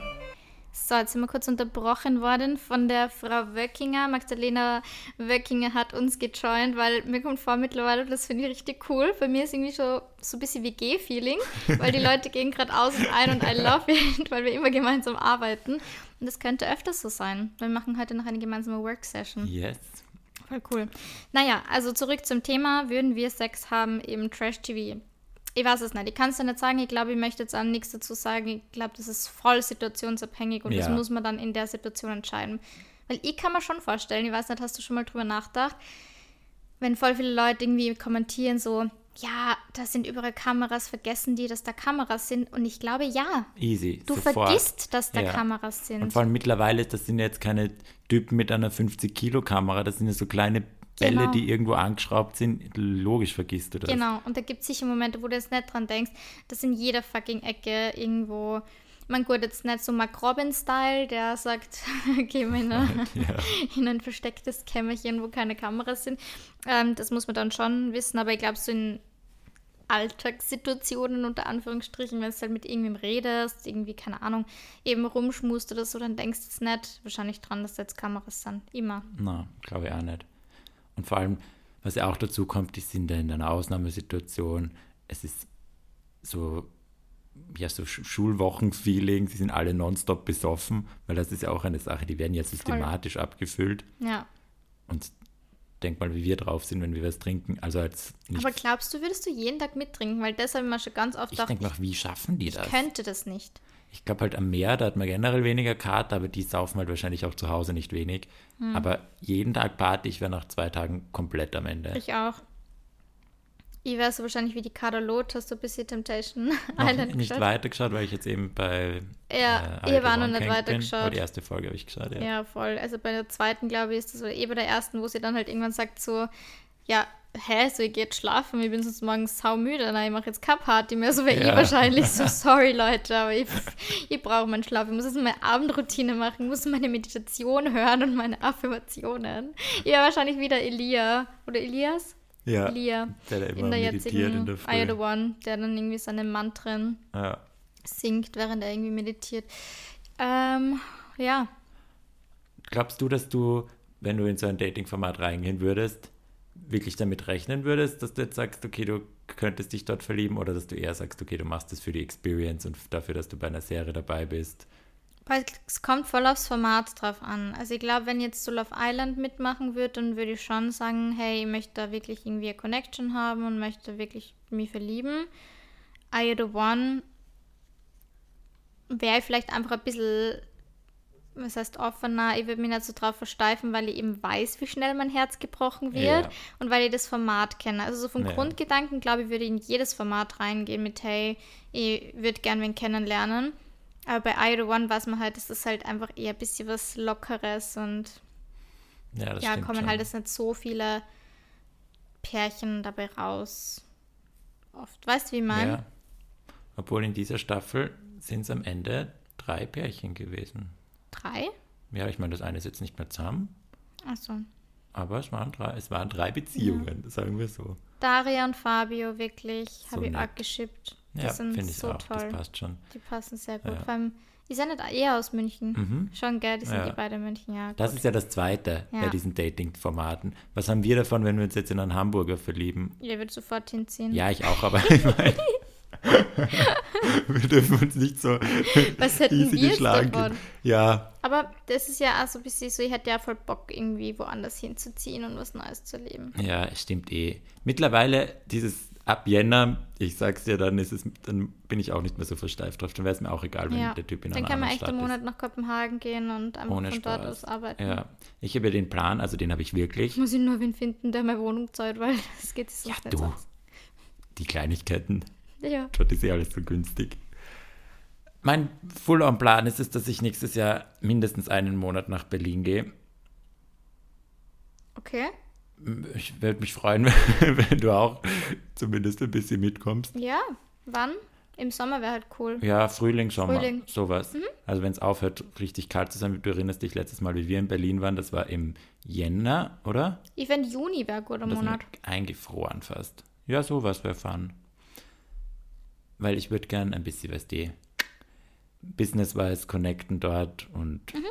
So, jetzt sind wir kurz unterbrochen worden von der Frau Wöckinger. Magdalena Wöckinger hat uns gejoint, weil mir kommt vor mittlerweile, das finde ich richtig cool. Bei mir ist irgendwie so, so ein bisschen WG-Feeling, weil die [LAUGHS] Leute gehen gerade aus und ein und I love it, weil wir immer gemeinsam arbeiten. Und das könnte öfters so sein. Wir machen heute noch eine gemeinsame Work-Session. Yes. Voll cool. Naja, also zurück zum Thema. Würden wir Sex haben im Trash-TV? Ich weiß es nicht. Ich kann es dir nicht sagen. Ich glaube, ich möchte jetzt auch nichts dazu sagen. Ich glaube, das ist voll situationsabhängig und das Ja. muss man dann in der Situation entscheiden. Weil ich kann mir schon vorstellen, ich weiß nicht, hast du schon mal drüber nachgedacht, wenn voll viele Leute irgendwie kommentieren so, ja, da sind überall Kameras, vergessen die, dass da Kameras sind? Und ich glaube, ja. Easy. Du sofort. vergisst, dass da Ja. Kameras sind. Und vor allem mittlerweile, das sind ja jetzt keine Typen mit einer 50-Kilo-Kamera, das sind ja so kleine Bälle, Genau. die irgendwo angeschraubt sind. Logisch vergisst du das. Genau, und da gibt es sicher Momente, wo du jetzt nicht dran denkst, dass in jeder fucking Ecke irgendwo, man gut, jetzt nicht so Mark Robin-Style, der sagt, geh mal in, eine, Ja. [LAUGHS] in ein verstecktes Kämmerchen, wo keine Kameras sind. Ähm, das muss man dann schon wissen, aber ich glaube, so in Alltagssituationen unter Anführungsstrichen, wenn du halt mit irgendwem redest, irgendwie, keine Ahnung, eben rumschmust oder so, dann denkst du jetzt nicht wahrscheinlich dran, dass da jetzt Kameras sind. Immer. Na, glaube ich auch nicht. Und vor allem, was ja auch dazu kommt, die sind ja in einer Ausnahmesituation. Es ist so, ja, so Sch- Schulwochen-Feeling. Sie sind alle nonstop besoffen, weil das ist ja auch eine Sache, die werden ja systematisch abgefüllt. Ja. Und denk mal, wie wir drauf sind, wenn wir was trinken. Also als nicht, Aber glaubst du, würdest du jeden Tag mittrinken? Weil das habe ich mir schon ganz oft ich gedacht, denke mal, wie schaffen die das? ich könnte das nicht. Ich glaube halt am Meer, da hat man generell weniger Kater, aber die saufen halt wahrscheinlich auch zu Hause nicht wenig. Hm. Aber jeden Tag Party, ich wäre nach zwei Tagen komplett am Ende. Ich auch. Ich wäre so wahrscheinlich wie die Kader Loth, hast du ein bisschen Temptation noch [LAUGHS] Island nicht geschaut? weitergeschaut, weil ich jetzt eben bei Ja, äh, ich war noch nicht weitergeschaut. Aber die erste Folge habe ich geschaut, ja. Ja, voll. Also bei der zweiten, glaube ich, ist das oder eh bei der ersten, wo sie dann halt irgendwann sagt so, ja, hä, so ich gehe jetzt schlafen, ich bin sonst morgens saumüde, na, ich mache jetzt keine Party mehr, so wäre Ja. ich wahrscheinlich so, [LAUGHS] sorry Leute, aber ich, ich brauche meinen Schlaf, ich muss jetzt meine Abendroutine machen, muss meine Meditation hören und meine Affirmationen. Ich wäre wahrscheinlich wieder Elia, oder Elias? Ja, Elia. der da immer In der meditiert jetzigen in der I the Früh. One, der dann irgendwie seine Mantren Ja. singt, während er irgendwie meditiert. Ähm, ja, Glaubst du, dass du, wenn du in so ein Dating-Format reingehen würdest, wirklich damit rechnen würdest, dass du jetzt sagst, okay, du könntest dich dort verlieben oder dass du eher sagst, okay, du machst das für die Experience und dafür, dass du bei einer Serie dabei bist? weil es kommt voll aufs Format drauf an. Also ich glaube, wenn jetzt so Love Island mitmachen würde, dann würde ich schon sagen, hey, ich möchte da wirklich irgendwie eine Connection haben und möchte wirklich mich verlieben. I the One wäre ich vielleicht einfach ein bisschen, was heißt offener, ich würde mich nicht so drauf versteifen, weil ich eben weiß, wie schnell mein Herz gebrochen wird Ja. und weil ich das Format kenne. Also so vom Ja. Grundgedanken, glaube ich, würde ich in jedes Format reingehen mit, hey, ich würde gern wen kennenlernen. Aber bei I the One weiß man halt, ist halt einfach eher ein bisschen was Lockeres und Ja, das ja, kommen schon. halt jetzt nicht so viele Pärchen dabei raus. Oft. Weißt du, wie ich meine? Ja. Obwohl in dieser Staffel sind es am Ende drei Pärchen gewesen. Drei? Ja, ich meine, das eine ist jetzt nicht mehr zusammen, Achso. aber es waren drei, es waren drei Beziehungen, sagen wir so. Daria und Fabio, wirklich, So habe ich nett. auch geschippt. Die Ja, finde ich so auch, toll. das passt schon. Die passen sehr gut. Ja. Vor allem, die sind nicht eher aus München. Mhm. Schon, gell? Die sind Ja. die beide in München, ja. Das gut. ist ja das Zweite Ja. bei diesen Dating-Formaten. Was haben wir davon, wenn wir uns jetzt in einen Hamburger verlieben? Ihr würdet sofort hinziehen. Ja, ich auch, aber [LAUGHS] ich meine, [LAUGHS] wir dürfen uns nicht so Was hätten easy wir jetzt geschlagen davon? geben. Ja, Aber das ist ja auch so ein bisschen so, ich hätte ja voll Bock, irgendwie woanders hinzuziehen und was Neues zu erleben. ja, es stimmt eh. Mittlerweile dieses ab Jänner, ich sag's dir, dann ist es, dann bin ich auch nicht mehr so versteift drauf. Dann wäre es mir auch egal, wenn Ja. der Typ in Dann kann man echt Stadt einen ist. Monat nach Kopenhagen gehen und einfach Ohne von dort Spaß. aus arbeiten. Ja, ich habe ja den Plan, also den habe ich wirklich. Muss ich nur wen finden, der meine Wohnung zahlt, weil [LAUGHS] das geht sonst Ja, du. aus. Die Kleinigkeiten, Ja. dort ist eh alles so günstig. Mein Full-on-Plan ist es, dass ich nächstes Jahr mindestens einen Monat nach Berlin gehe. Okay. Ich würde mich freuen, [LAUGHS] wenn du auch zumindest ein bisschen mitkommst. Ja. Wann? Im Sommer wäre halt cool. Ja, Frühling, Sommer, Frühling. sowas. Mhm. Also wenn es aufhört, richtig kalt zu sein. Du erinnerst dich letztes Mal, wie wir in Berlin waren, das war im Jänner, oder? Ich finde Juni wäre ein guter Monat. eingefroren fast. Ja, sowas wäre fun. Weil ich würde gern ein bisschen, weißt du, business-wise connecten dort und Mhm.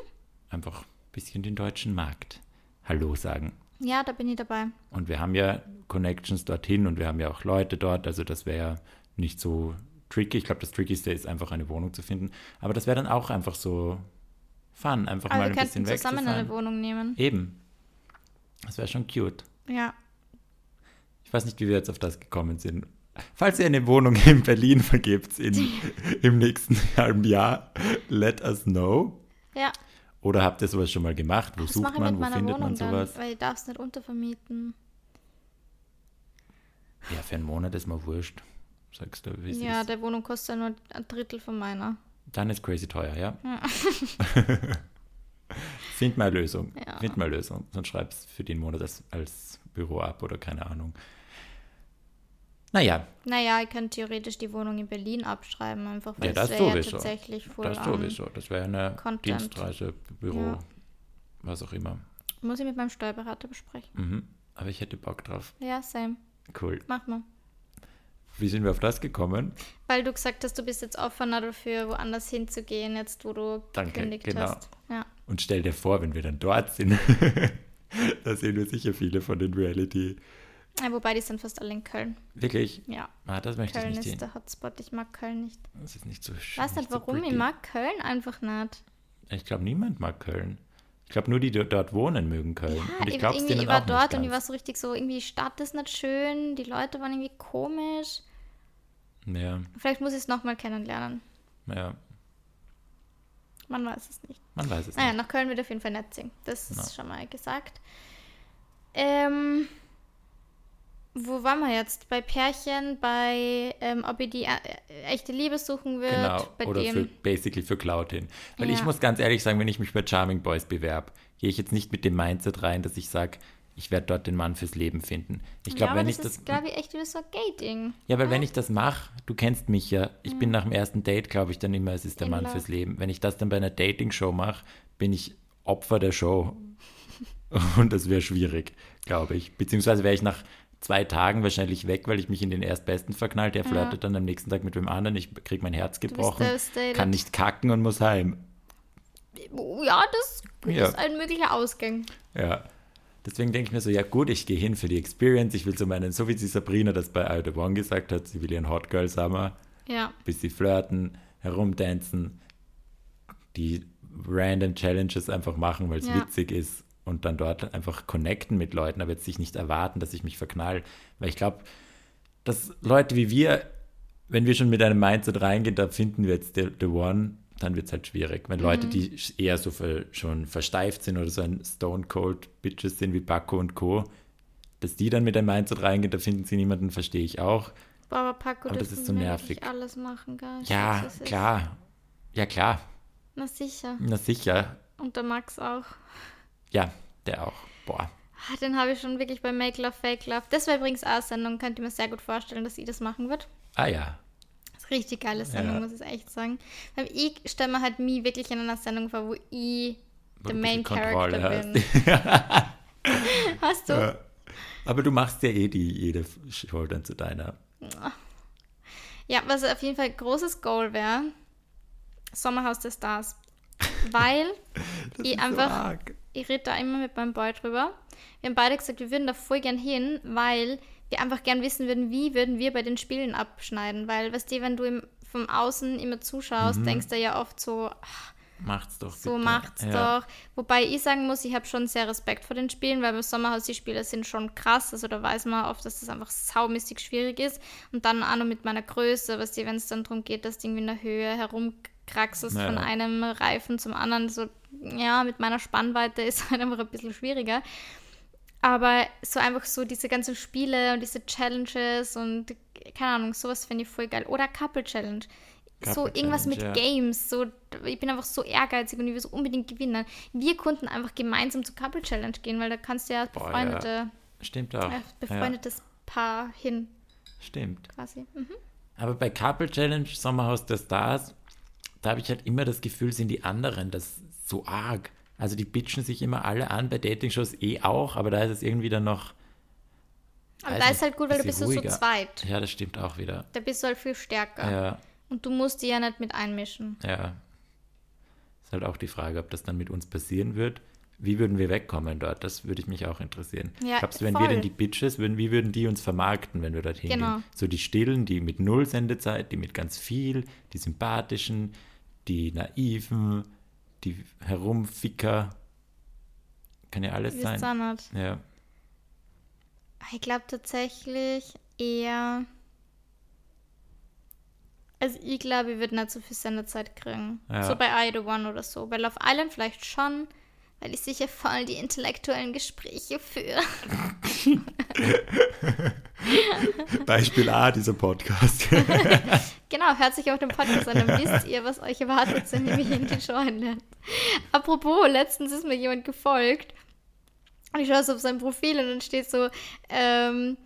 einfach ein bisschen den deutschen Markt Hallo sagen. Ja, da bin ich dabei. Und wir haben ja Connections dorthin und wir haben ja auch Leute dort, also das wäre ja nicht so tricky. Ich glaube, das Trickigste ist einfach eine Wohnung zu finden. Aber das wäre dann auch einfach so fun, einfach Aber mal ein bisschen weg zu zusammen eine Wohnung nehmen. Eben. Das wäre schon cute. Ja. Ich weiß nicht, wie wir jetzt auf das gekommen sind. Falls ihr eine Wohnung in Berlin vergebt in, im nächsten [LAUGHS] halben Jahr, let us know. Ja. Oder habt ihr sowas schon mal gemacht? Wo Was sucht man? mit Wo meiner findet Wohnung man sowas? dann? Weil ich darf es nicht untervermieten. Ja, für einen Monat ist mir wurscht. Sagst du, wie Ja, ist. der Wohnung kostet ja nur ein Drittel von meiner. Dann ist crazy teuer, ja? [LAUGHS] Find mal eine Lösung. Ja. Find mal Lösung. Sonst schreib's für den Monat als, als Büro ab oder keine Ahnung. Naja, Naja, ich könnte theoretisch die Wohnung in Berlin abschreiben, einfach weil Ja, das wäre ja tatsächlich voll das sowieso. Das wäre eine Content. Dienstreise, Büro, Ja. was auch immer. Muss ich mit meinem Steuerberater besprechen. Mhm. Aber ich hätte Bock drauf. Ja, same. Cool. Mach mal. Wie sind wir auf das gekommen? Weil du gesagt hast, du bist jetzt offener dafür, woanders hinzugehen, jetzt wo du Danke, gekündigt genau. hast. Ja. Und stell dir vor, wenn wir dann dort sind, [LAUGHS] da sehen wir sicher viele von den Reality. Ja. Wobei die sind fast alle in Köln. Wirklich? Ja. Ah, das möchte Köln ich nicht ist sehen. der Hotspot. Ich mag Köln nicht. Das ist nicht so Ich schön. weiß nicht warum, ich mag Köln einfach nicht. Ich glaube, niemand mag Köln. Ich glaube, nur die, die dort wohnen, mögen Köln. Ja, und ich glaube irgendwie, ich war dort und ich war so richtig so, irgendwie die Stadt ist nicht schön, die Leute waren irgendwie komisch. Ja, Vielleicht muss ich es nochmal kennenlernen. ja, Man weiß es nicht. man weiß es Naja, nicht. nach Köln wird auf jeden Fall nett singen. Das ist schon mal gesagt. Ähm, wo waren wir jetzt? Bei Pärchen, bei ähm, ob ihr die äh, echte Liebe suchen wird, Genau. bei Oder dem. für, basically für Cloud hin. Weil ich Ja. muss ganz ehrlich sagen, wenn ich mich bei Charming Boys bewerbe, gehe ich jetzt nicht mit dem Mindset rein, dass ich sage, ich werde dort den Mann fürs Leben finden. Ich glaube, ja, wenn das ich das. ist, glaube ich, echt wieder so ein Gay-Ding. Ja, weil wenn ich das mache, du kennst mich ja, ich bin nach dem ersten Date, glaube ich, dann immer, es ist der In Mann love. fürs Leben. Wenn ich das dann bei einer Dating-Show mache, bin ich Opfer der Show. [LAUGHS] Und das wäre schwierig, glaube ich. Beziehungsweise wäre ich nach zwei Tagen wahrscheinlich weg, weil ich mich in den Erstbesten verknallt. Der flirtet dann am nächsten Tag mit wem anderen. Ich kriege mein Herz gebrochen, kann nicht kacken und muss heim. Ja, das Ja. ist ein möglicher Ausgang. Ja. Deswegen denke ich mir so, ja gut, ich gehe hin für die Experience. Ich will so meinen, so wie die Sabrina das bei The One gesagt hat, sie will ihren Hot Girl Summer. Ja. bis sie flirten, herumtanzen, die random Challenges einfach machen, weil es Ja. witzig ist und dann dort einfach connecten mit Leuten, aber jetzt sich nicht erwarten, dass ich mich verknall. Weil ich glaube, dass Leute wie wir, wenn wir schon mit einem Mindset reingehen, da finden wir jetzt the, the one, dann wird es halt schwierig. Wenn Leute, die eher so ver, schon versteift sind oder so ein Stone Cold Bitches sind wie Paco und Co., dass die dann mit einem Mindset reingehen, da finden sie niemanden, verstehe ich auch. Boah, Aber Paco, Aber das ist so nervig. alles machen, gell? Ich Ja, sag's, es ist- klar. Ja, klar. Na sicher. Na sicher. Und der Max auch. Ja, der auch. Boah. Ah, Den habe ich schon wirklich bei Make Love, Fake Love. Das war übrigens auch eine Sendung, könnt ihr mir sehr gut vorstellen, dass sie das machen wird. Ah ja. Das ist eine richtig geile Sendung, Ja. muss ich echt sagen. Weil ich stelle mir halt mich wirklich in einer Sendung vor, wo ich der Main Character Kontrolle bin. [LAUGHS] Hast du? Ja. Aber du machst ja eh die jede Schultern zu deiner. Ja, was auf jeden Fall ein großes Goal wäre, Sommerhaus der Stars. Weil [LAUGHS] ich so einfach, arg. Ich rede da immer mit meinem Boy drüber. Wir haben beide gesagt, wir würden da voll gern hin, weil wir einfach gern wissen würden, wie würden wir bei den Spielen abschneiden. Weil, weißt du, wenn du im, vom Außen immer zuschaust, denkst du ja oft so, ach, Macht's doch so bitte. macht's ja. doch. Wobei ich sagen muss, ich habe schon sehr Respekt vor den Spielen, weil beim Sommerhaus die Spiele sind schon krass. Also da weiß man oft, dass das einfach saumäßig schwierig ist. Und dann auch noch mit meiner Größe, was wenn es dann darum geht, dass du irgendwie in der Höhe herumkraxelst Ja. von einem Reifen zum anderen. So, ja, mit meiner Spannweite [LAUGHS] ist halt einfach ein bisschen schwieriger. Aber so einfach so diese ganzen Spiele und diese Challenges und keine Ahnung, sowas finde ich voll geil. Oder Couple Challenge. so Couple irgendwas mit Challenge, ja. Games. So, ich bin einfach so ehrgeizig und ich will so unbedingt gewinnen. Wir konnten einfach gemeinsam zur Couple Challenge gehen, weil da kannst du ja als Boah, befreundete, Stimmt auch. äh, befreundetes Paar hin, Ja, stimmt. quasi. Mhm. Aber bei Couple Challenge, Sommerhaus der Stars, da habe ich halt immer das Gefühl, sind die anderen das so arg. Also die bitchen sich immer alle an, bei Dating-Shows eh auch, aber da ist es irgendwie dann noch. Aber da ist halt gut, weil du bist bisschen so ruhiger. zweit. Ja, das stimmt auch wieder. Da bist du halt viel stärker. Ja, Und du musst die ja nicht mit einmischen. ja. Ist halt auch die Frage, ob das dann mit uns passieren wird. Wie würden wir wegkommen dort? Das würde ich mich auch interessieren. Ja, Glaubst du, wenn voll. wir denn die Bitches, würden, wie würden die uns vermarkten, wenn wir dorthin Genau. gehen? So die Stillen, die mit null Sendezeit, die mit ganz viel, die sympathischen, die naiven, die Herumficker. Kann ja alles sein. hat. Ja. Ich glaube tatsächlich eher. Also ich glaube, ich würde nicht so viel Sendezeit kriegen. Ja. So bei Ida One oder so. Bei Love Island vielleicht schon, weil ich sicher voll die intellektuellen Gespräche führe. [LAUGHS] Beispiel A, dieser Podcast. [LAUGHS] Genau, hört sich auf den Podcast an, dann wisst ihr, was euch erwartet, wenn ihr mich in die Show einlernt. Apropos, letztens ist mir jemand gefolgt und ich schaue so auf sein Profil und dann steht so, ähm,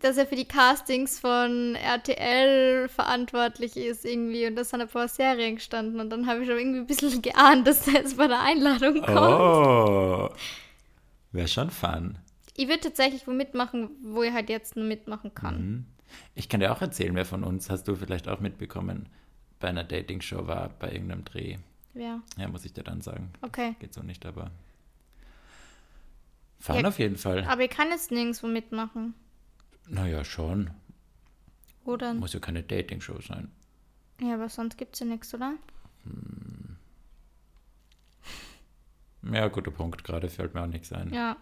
dass er für die Castings von RTL verantwortlich ist irgendwie und das sind ein paar Serien gestanden und dann habe ich schon irgendwie ein bisschen [LAUGHS] geahnt, dass der jetzt bei der Einladung kommt. oh. Wäre schon fun. Ich würde tatsächlich wo mitmachen, wo ich halt jetzt nur mitmachen kann. Mhm. Ich kann dir auch erzählen, wer von uns, hast du vielleicht auch mitbekommen, bei einer Dating-Show war, bei irgendeinem Dreh. Ja, Ja, muss ich dir dann sagen. okay. Geht so nicht, aber. Fahren Ja, auf jeden Fall. Aber ich kann jetzt nirgendwo mitmachen. Naja, schon. Dann? Muss ja keine Dating-Show sein. Ja, aber sonst gibt es ja nichts, oder? Ja, guter Punkt. Gerade fällt mir auch nichts ein. Ja,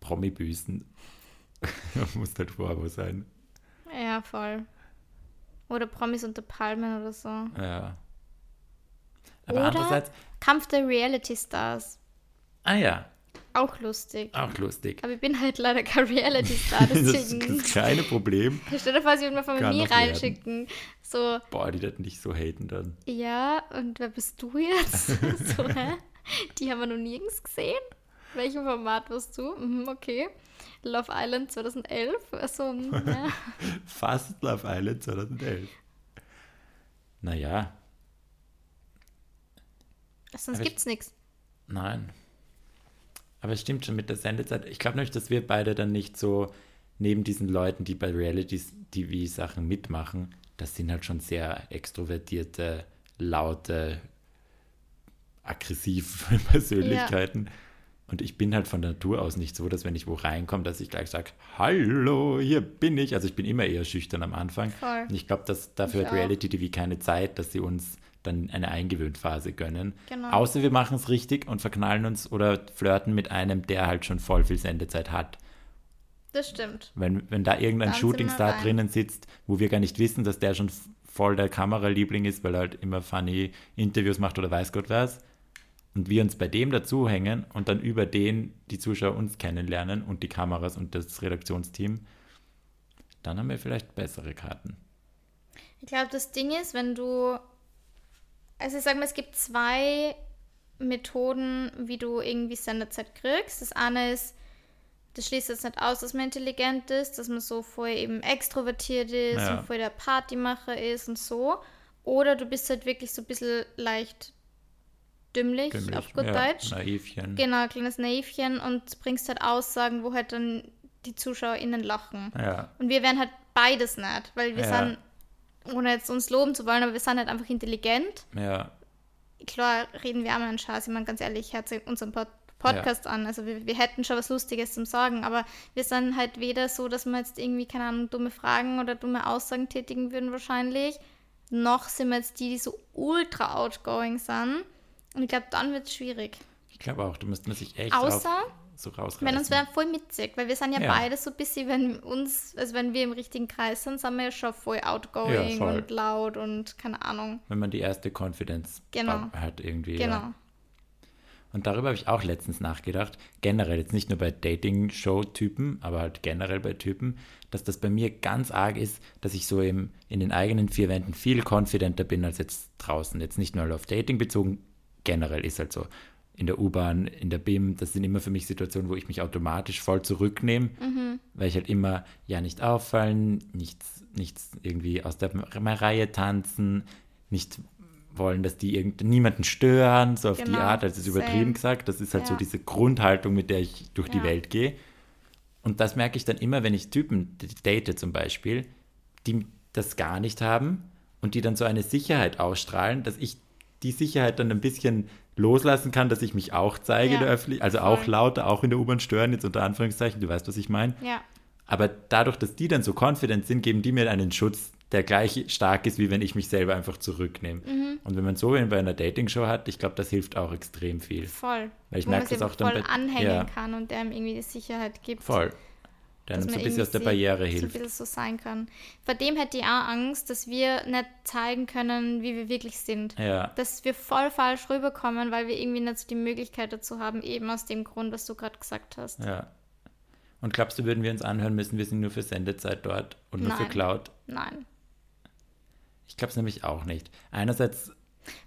Promi-Büßen. [LAUGHS] muss halt Vorwo sein. ja, voll. Oder Promis unter Palmen oder so. Ja. Aber Oder? andererseits, Kampf der Reality Stars. ah ja, Auch lustig. auch lustig. Aber ich bin halt leider kein Reality Star, [LAUGHS] Das ist deswegen. das kleine Problem. [LAUGHS] Stell dir vor, sie würden mir von mir reinschicken. So, Boah, die werden dich so haten dann. ja, und wer bist du jetzt? [LAUGHS] so, hä? Die haben wir noch nirgends gesehen. Welchem Format warst du? Mhm, okay. Love Island 2011. Also, mm, ja. Fast Love Island 2011. Naja, Sonst Aber ich- gibt's nichts. nein. Aber es stimmt schon mit der Sendezeit. Ich glaube nämlich, dass wir beide dann nicht so neben diesen Leuten, die bei Reality-TV-Sachen mitmachen, das sind halt schon sehr extrovertierte, laute, aggressive [LAUGHS] Persönlichkeiten. Und ich bin halt von Natur aus nicht so, dass wenn ich wo reinkomme, dass ich gleich sage, hallo, hier bin ich. Also ich bin immer eher schüchtern am Anfang. Voll. Und ich glaube, dass dafür Ich hat. Reality TV keine Zeit, dass sie uns dann eine Eingewöhnt-Phase gönnen. Genau. Außer wir machen es richtig und verknallen uns oder flirten mit einem, der halt schon voll viel Sendezeit hat. Das stimmt. Wenn, wenn da irgendein Dann Shootingstar drinnen sitzt, wo wir gar nicht wissen, dass der schon voll der Kameraliebling ist, weil er halt immer funny Interviews macht oder weiß Gott was, und wir uns bei dem dazuhängen und dann über den die Zuschauer uns kennenlernen und die Kameras und das Redaktionsteam, dann haben wir vielleicht bessere Karten. Ich glaube, das Ding ist, wenn du. Also, ich sag mal, es gibt zwei Methoden, wie du irgendwie Sendezeit kriegst. Das eine ist, das schließt jetzt nicht aus, dass man intelligent ist, dass man so voll eben extrovertiert ist Ja. und voll der Partymacher ist und so. Oder du bist halt wirklich so ein bisschen leicht dümmlich, Dümmlich, auf gut ja, Deutsch. Naivchen. Genau, ein kleines Naivchen und bringst halt Aussagen, wo halt dann die ZuschauerInnen lachen. Ja, Und wir wären halt beides nicht, weil wir Ja. sind, ohne jetzt uns loben zu wollen, aber wir sind halt einfach intelligent. ja, Klar reden wir auch mal einen Scheiß, ich meine ganz ehrlich, hört unseren Pod Podcast an. Also wir, wir hätten schon was Lustiges zum Sagen, aber wir sind halt weder so, dass wir jetzt irgendwie, keine Ahnung, dumme Fragen oder dumme Aussagen tätigen würden wahrscheinlich, noch sind wir jetzt die, die so ultra outgoing sind. Und ich glaube, dann wird es schwierig. ich glaube auch, da müsste man sich echt Außer, so rausreißen. Wenn uns wäre voll mitzig, weil wir sind ja, Ja. beide so ein bisschen, wenn uns, also wenn wir im richtigen Kreis sind, sind wir ja schon voll outgoing Ja, voll. und laut und keine Ahnung. Wenn man die erste Confidence Genau. hat irgendwie. Genau. Ja. Und darüber habe ich auch letztens nachgedacht, generell, jetzt nicht nur bei Dating-Show-Typen, aber halt generell bei Typen, dass das bei mir ganz arg ist, dass ich so im, in den eigenen vier Wänden viel confidenter bin als jetzt draußen. Jetzt nicht nur auf Dating bezogen, generell ist halt so. In der U-Bahn, in der BIM, das sind immer für mich Situationen, wo ich mich automatisch voll zurücknehme, Mhm. weil ich halt immer, ja, nicht auffallen, nichts, nichts irgendwie aus der Reihe tanzen, nicht wollen, dass die irgend niemanden stören, so auf die Genau, Art, also ist übertrieben same. gesagt, das ist halt so Ja. diese Grundhaltung, mit der ich durch die Ja. Welt gehe. Und das merke ich dann immer, wenn ich Typen date zum Beispiel, die das gar nicht haben und die dann so eine Sicherheit ausstrahlen, dass ich die Sicherheit dann ein bisschen loslassen kann, dass ich mich auch zeige Ja, in der Öffentlichkeit, also auch voll. lauter, auch in der U-Bahn stören, jetzt unter Anführungszeichen, du weißt, was ich meine. Ja. Aber dadurch, dass die dann so confident sind, geben die mir einen Schutz, der gleich stark ist, wie wenn ich mich selber einfach zurücknehme. Mhm. Und wenn man so bei einer Dating-Show hat, ich glaube, das hilft auch extrem viel. Voll. Weil ich merke das auch dann voll bei- anhängen ja. kann und der ihm irgendwie die Sicherheit gibt. Voll. Der einem so ein bisschen aus der Barriere So ein hilft. bisschen so sein kann. Vor dem hätte ich auch Angst, dass wir nicht zeigen können, wie wir wirklich sind. Ja, Dass wir voll falsch rüberkommen, weil wir irgendwie nicht so die Möglichkeit dazu haben, eben aus dem Grund, was du gerade gesagt hast. ja. Und glaubst du, würden wir uns anhören müssen, wir sind nur für Sendezeit dort und nur für Nein. Cloud? Nein. Ich glaube es nämlich auch nicht. Einerseits.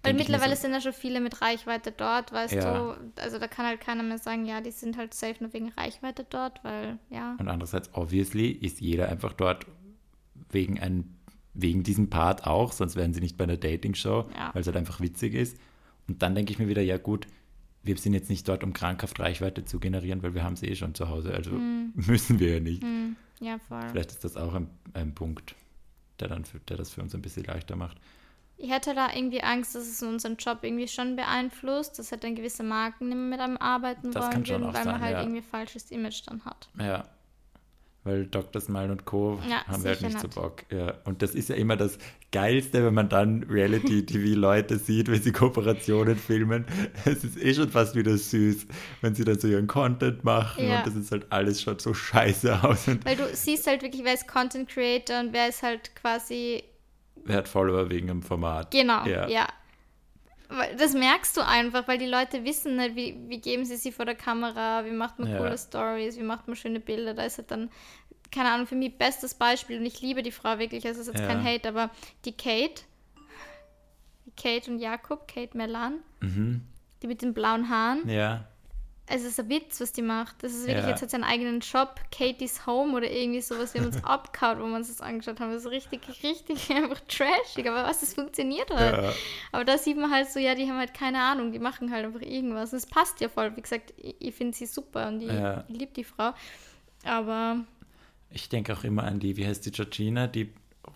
Weil mittlerweile so, sind ja schon viele mit Reichweite dort, weißt Ja. du. Also da kann halt keiner mehr sagen, ja, die sind halt safe nur wegen Reichweite dort, weil, ja. Und andererseits, obviously, ist jeder einfach dort wegen, ein, wegen diesem Part auch, sonst wären sie nicht bei einer Dating-Show, Ja. weil es halt einfach witzig ist. Und dann denke ich mir wieder, ja gut, wir sind jetzt nicht dort, um krankhaft Reichweite zu generieren, weil wir haben sie eh schon zu Hause. Also [LAUGHS] müssen wir ja nicht. Hm, ja, voll. Vielleicht ist das auch ein, ein Punkt, der, dann für, der das für uns ein bisschen leichter macht. Ich hätte da irgendwie Angst, dass es unseren Job irgendwie schon beeinflusst, dass halt dann gewisse Marken nicht mehr mit einem arbeiten Das wollen kann schon würden, weil man sein, halt ja. irgendwie falsches Image dann hat. Ja. Weil Dr. Smile und Co. Ja, haben wir halt sicher nicht so nicht. Bock. Ja. Und das ist ja immer das Geilste, wenn man dann Reality-TV-Leute [LAUGHS] sieht, wenn sie Kooperationen filmen. Es ist eh schon fast wieder süß, wenn sie dann so ihren Content machen Ja. und das ist halt alles schaut so scheiße aus Weil du siehst halt wirklich, wer ist Content Creator und wer ist halt quasi wer hat Follower wegen dem Format. Genau, Ja. ja. Das merkst du einfach, weil die Leute wissen nicht, wie, wie geben sie sie vor der Kamera, wie macht man Ja. coole Stories, wie macht man schöne Bilder. Da ist halt dann, keine Ahnung, für mich bestes Beispiel und ich liebe die Frau wirklich, also es ist jetzt Ja. kein Hate, aber die Kate, die Kate und Jakob, Kate Melan, die mit den blauen Haaren, Mhm. Ja, es ist ein Witz, was die macht. Das ist wirklich, Ja. jetzt hat sie einen eigenen Shop, Katie's Home oder irgendwie sowas. Wir haben uns [LAUGHS] abgehauen, wo wir uns das angeschaut haben. Das ist richtig, richtig [LAUGHS] einfach trashig. Aber was, das funktioniert halt. Ja. Aber da sieht man halt so, ja, die haben halt keine Ahnung, die machen halt einfach irgendwas. Und es passt ja voll. Wie gesagt, ich, ich finde sie super und ich, Ja. ich liebe die Frau. Aber ich denke auch immer an die, wie heißt die Georgina, die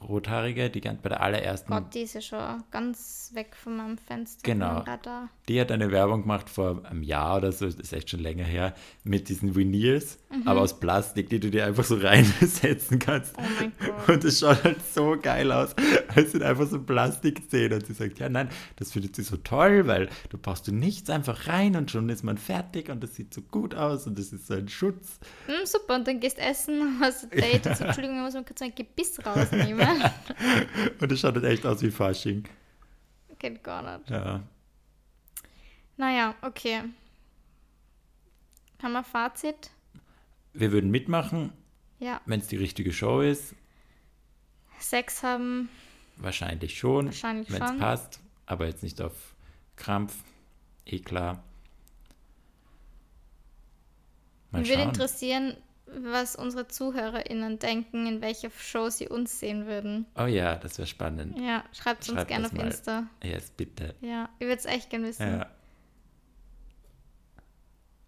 rothaarige, die ganz bei der allerersten Gott, die ist ja schon ganz weg von meinem Fenster. Genau. Radar. Die hat eine Werbung gemacht vor einem Jahr oder so, das ist echt schon länger her, mit diesen Veneers, Mhm. aber aus Plastik, die du dir einfach so [LAUGHS] reinsetzen kannst. Oh mein Gott. Und es schaut halt so geil aus. Es sind einfach so Plastikszenen. Und sie sagt, ja nein, das findet sie so toll, weil du brauchst du nichts einfach rein und schon ist man fertig und das sieht so gut aus und das ist so ein Schutz. Hm, super, und dann gehst essen, [LAUGHS] hast ein Date [LAUGHS] und so, Entschuldigung, ich muss mal kurz ein Gebiss rausnehmen. Und es schaut halt echt aus wie Fasching. Geht gar nicht. Ja. Naja, okay. Haben wir Fazit? Wir würden mitmachen, Ja. wenn es die richtige Show ist. Sex haben, Wahrscheinlich schon, Wahrscheinlich wenn es schon. passt, aber jetzt nicht auf Krampf. Eh klar. Mal Mich würde interessieren, was unsere ZuhörerInnen denken, in welcher Show sie uns sehen würden. Oh ja, das wäre spannend. Ja, schreibt uns Schreibt gerne auf mal. Insta. Yes, bitte. Ja, ich würde es echt gerne wissen. Ja.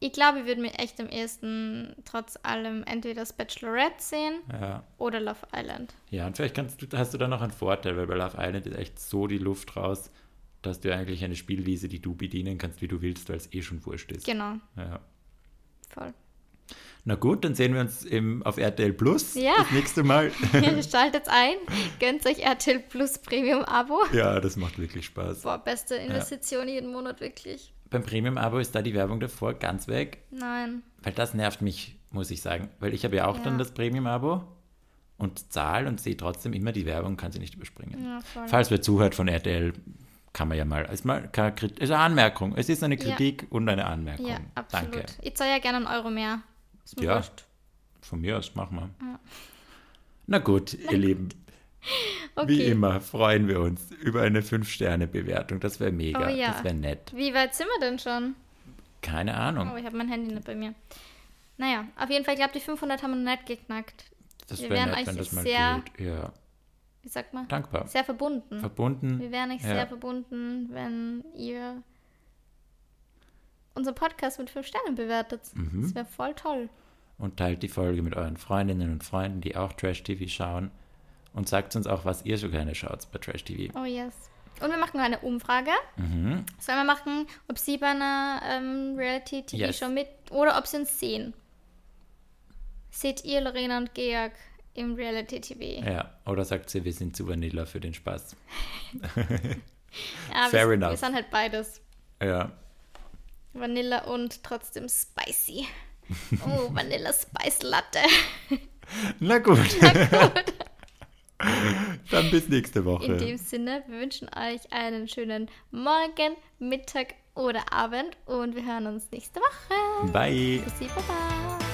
Ich glaube, ich würde mir echt am ehesten trotz allem entweder das Bachelorette sehen Ja. oder Love Island. ja, und vielleicht kannst du, hast du da noch einen Vorteil, weil bei Love Island ist echt so die Luft raus, dass du eigentlich eine Spielwiese, die du bedienen kannst, wie du willst, weil es eh schon wurscht ist. Genau, Ja. voll. Na gut, dann sehen wir uns im, auf RTL Plus Ja. das nächste Mal. [LAUGHS] Schaltet ein, gönnt euch RTL Plus Premium Abo. ja, das macht wirklich Spaß. Boah, beste Investition jeden Monat, wirklich. Beim Premium-Abo ist da die Werbung davor ganz weg, Nein. weil das nervt mich, muss ich sagen. Weil ich habe ja auch Ja. dann das Premium-Abo und zahle und sehe trotzdem immer die Werbung, kann sie nicht überspringen. Ja. Falls wer zuhört von RTL, kann man ja mal, ist mal ist eine Anmerkung. Es ist eine Ja. Kritik und eine Anmerkung. Ja, absolut. Danke. Ich zahle ja gerne einen Euro mehr. Ja. wurscht. Von mir aus, machen wir. Na gut, ihr Lieben, [LAUGHS] Okay. wie immer freuen wir uns über eine 5-Sterne-Bewertung. Das wäre mega, Oh ja. das wäre nett. Wie weit sind wir denn schon? Keine Ahnung. Oh, ich habe mein Handy nicht bei mir. Naja, auf jeden Fall, ich glaube, die 500 haben wir nicht geknackt. Das wir wäre wären nett, euch wenn das mal sehr- geht. Ja, Wie sagt man? dankbar. Sehr verbunden. Verbunden. Wir wären euch Ja. sehr verbunden, wenn ihr unseren Podcast mit 5 Sternen bewertet. Mhm. Das wäre voll toll. und teilt die Folge mit euren Freundinnen und Freunden, die auch Trash-TV schauen. Und sagt uns auch, was ihr so gerne schaut bei Trash-TV. Oh yes. Und wir machen eine Umfrage. Mhm. Sollen wir machen, ob sie bei einer ähm, Reality-TV-Show Yes. mit oder ob sie uns sehen? Seht ihr Lorena und Georg im Reality-TV? Ja, oder sagt sie, wir sind zu Vanilla für den Spaß. [LAUGHS] Ja, Fair wir, enough. wir sind halt beides. Ja, Vanilla und trotzdem spicy. [LAUGHS] Oh, Vanilla Spice Latte. na gut. [LAUGHS] [LAUGHS] Dann bis nächste Woche. In dem Sinne, wir wünschen euch einen schönen Morgen, Mittag oder Abend und wir hören uns nächste Woche. Bye. Bussi, baba.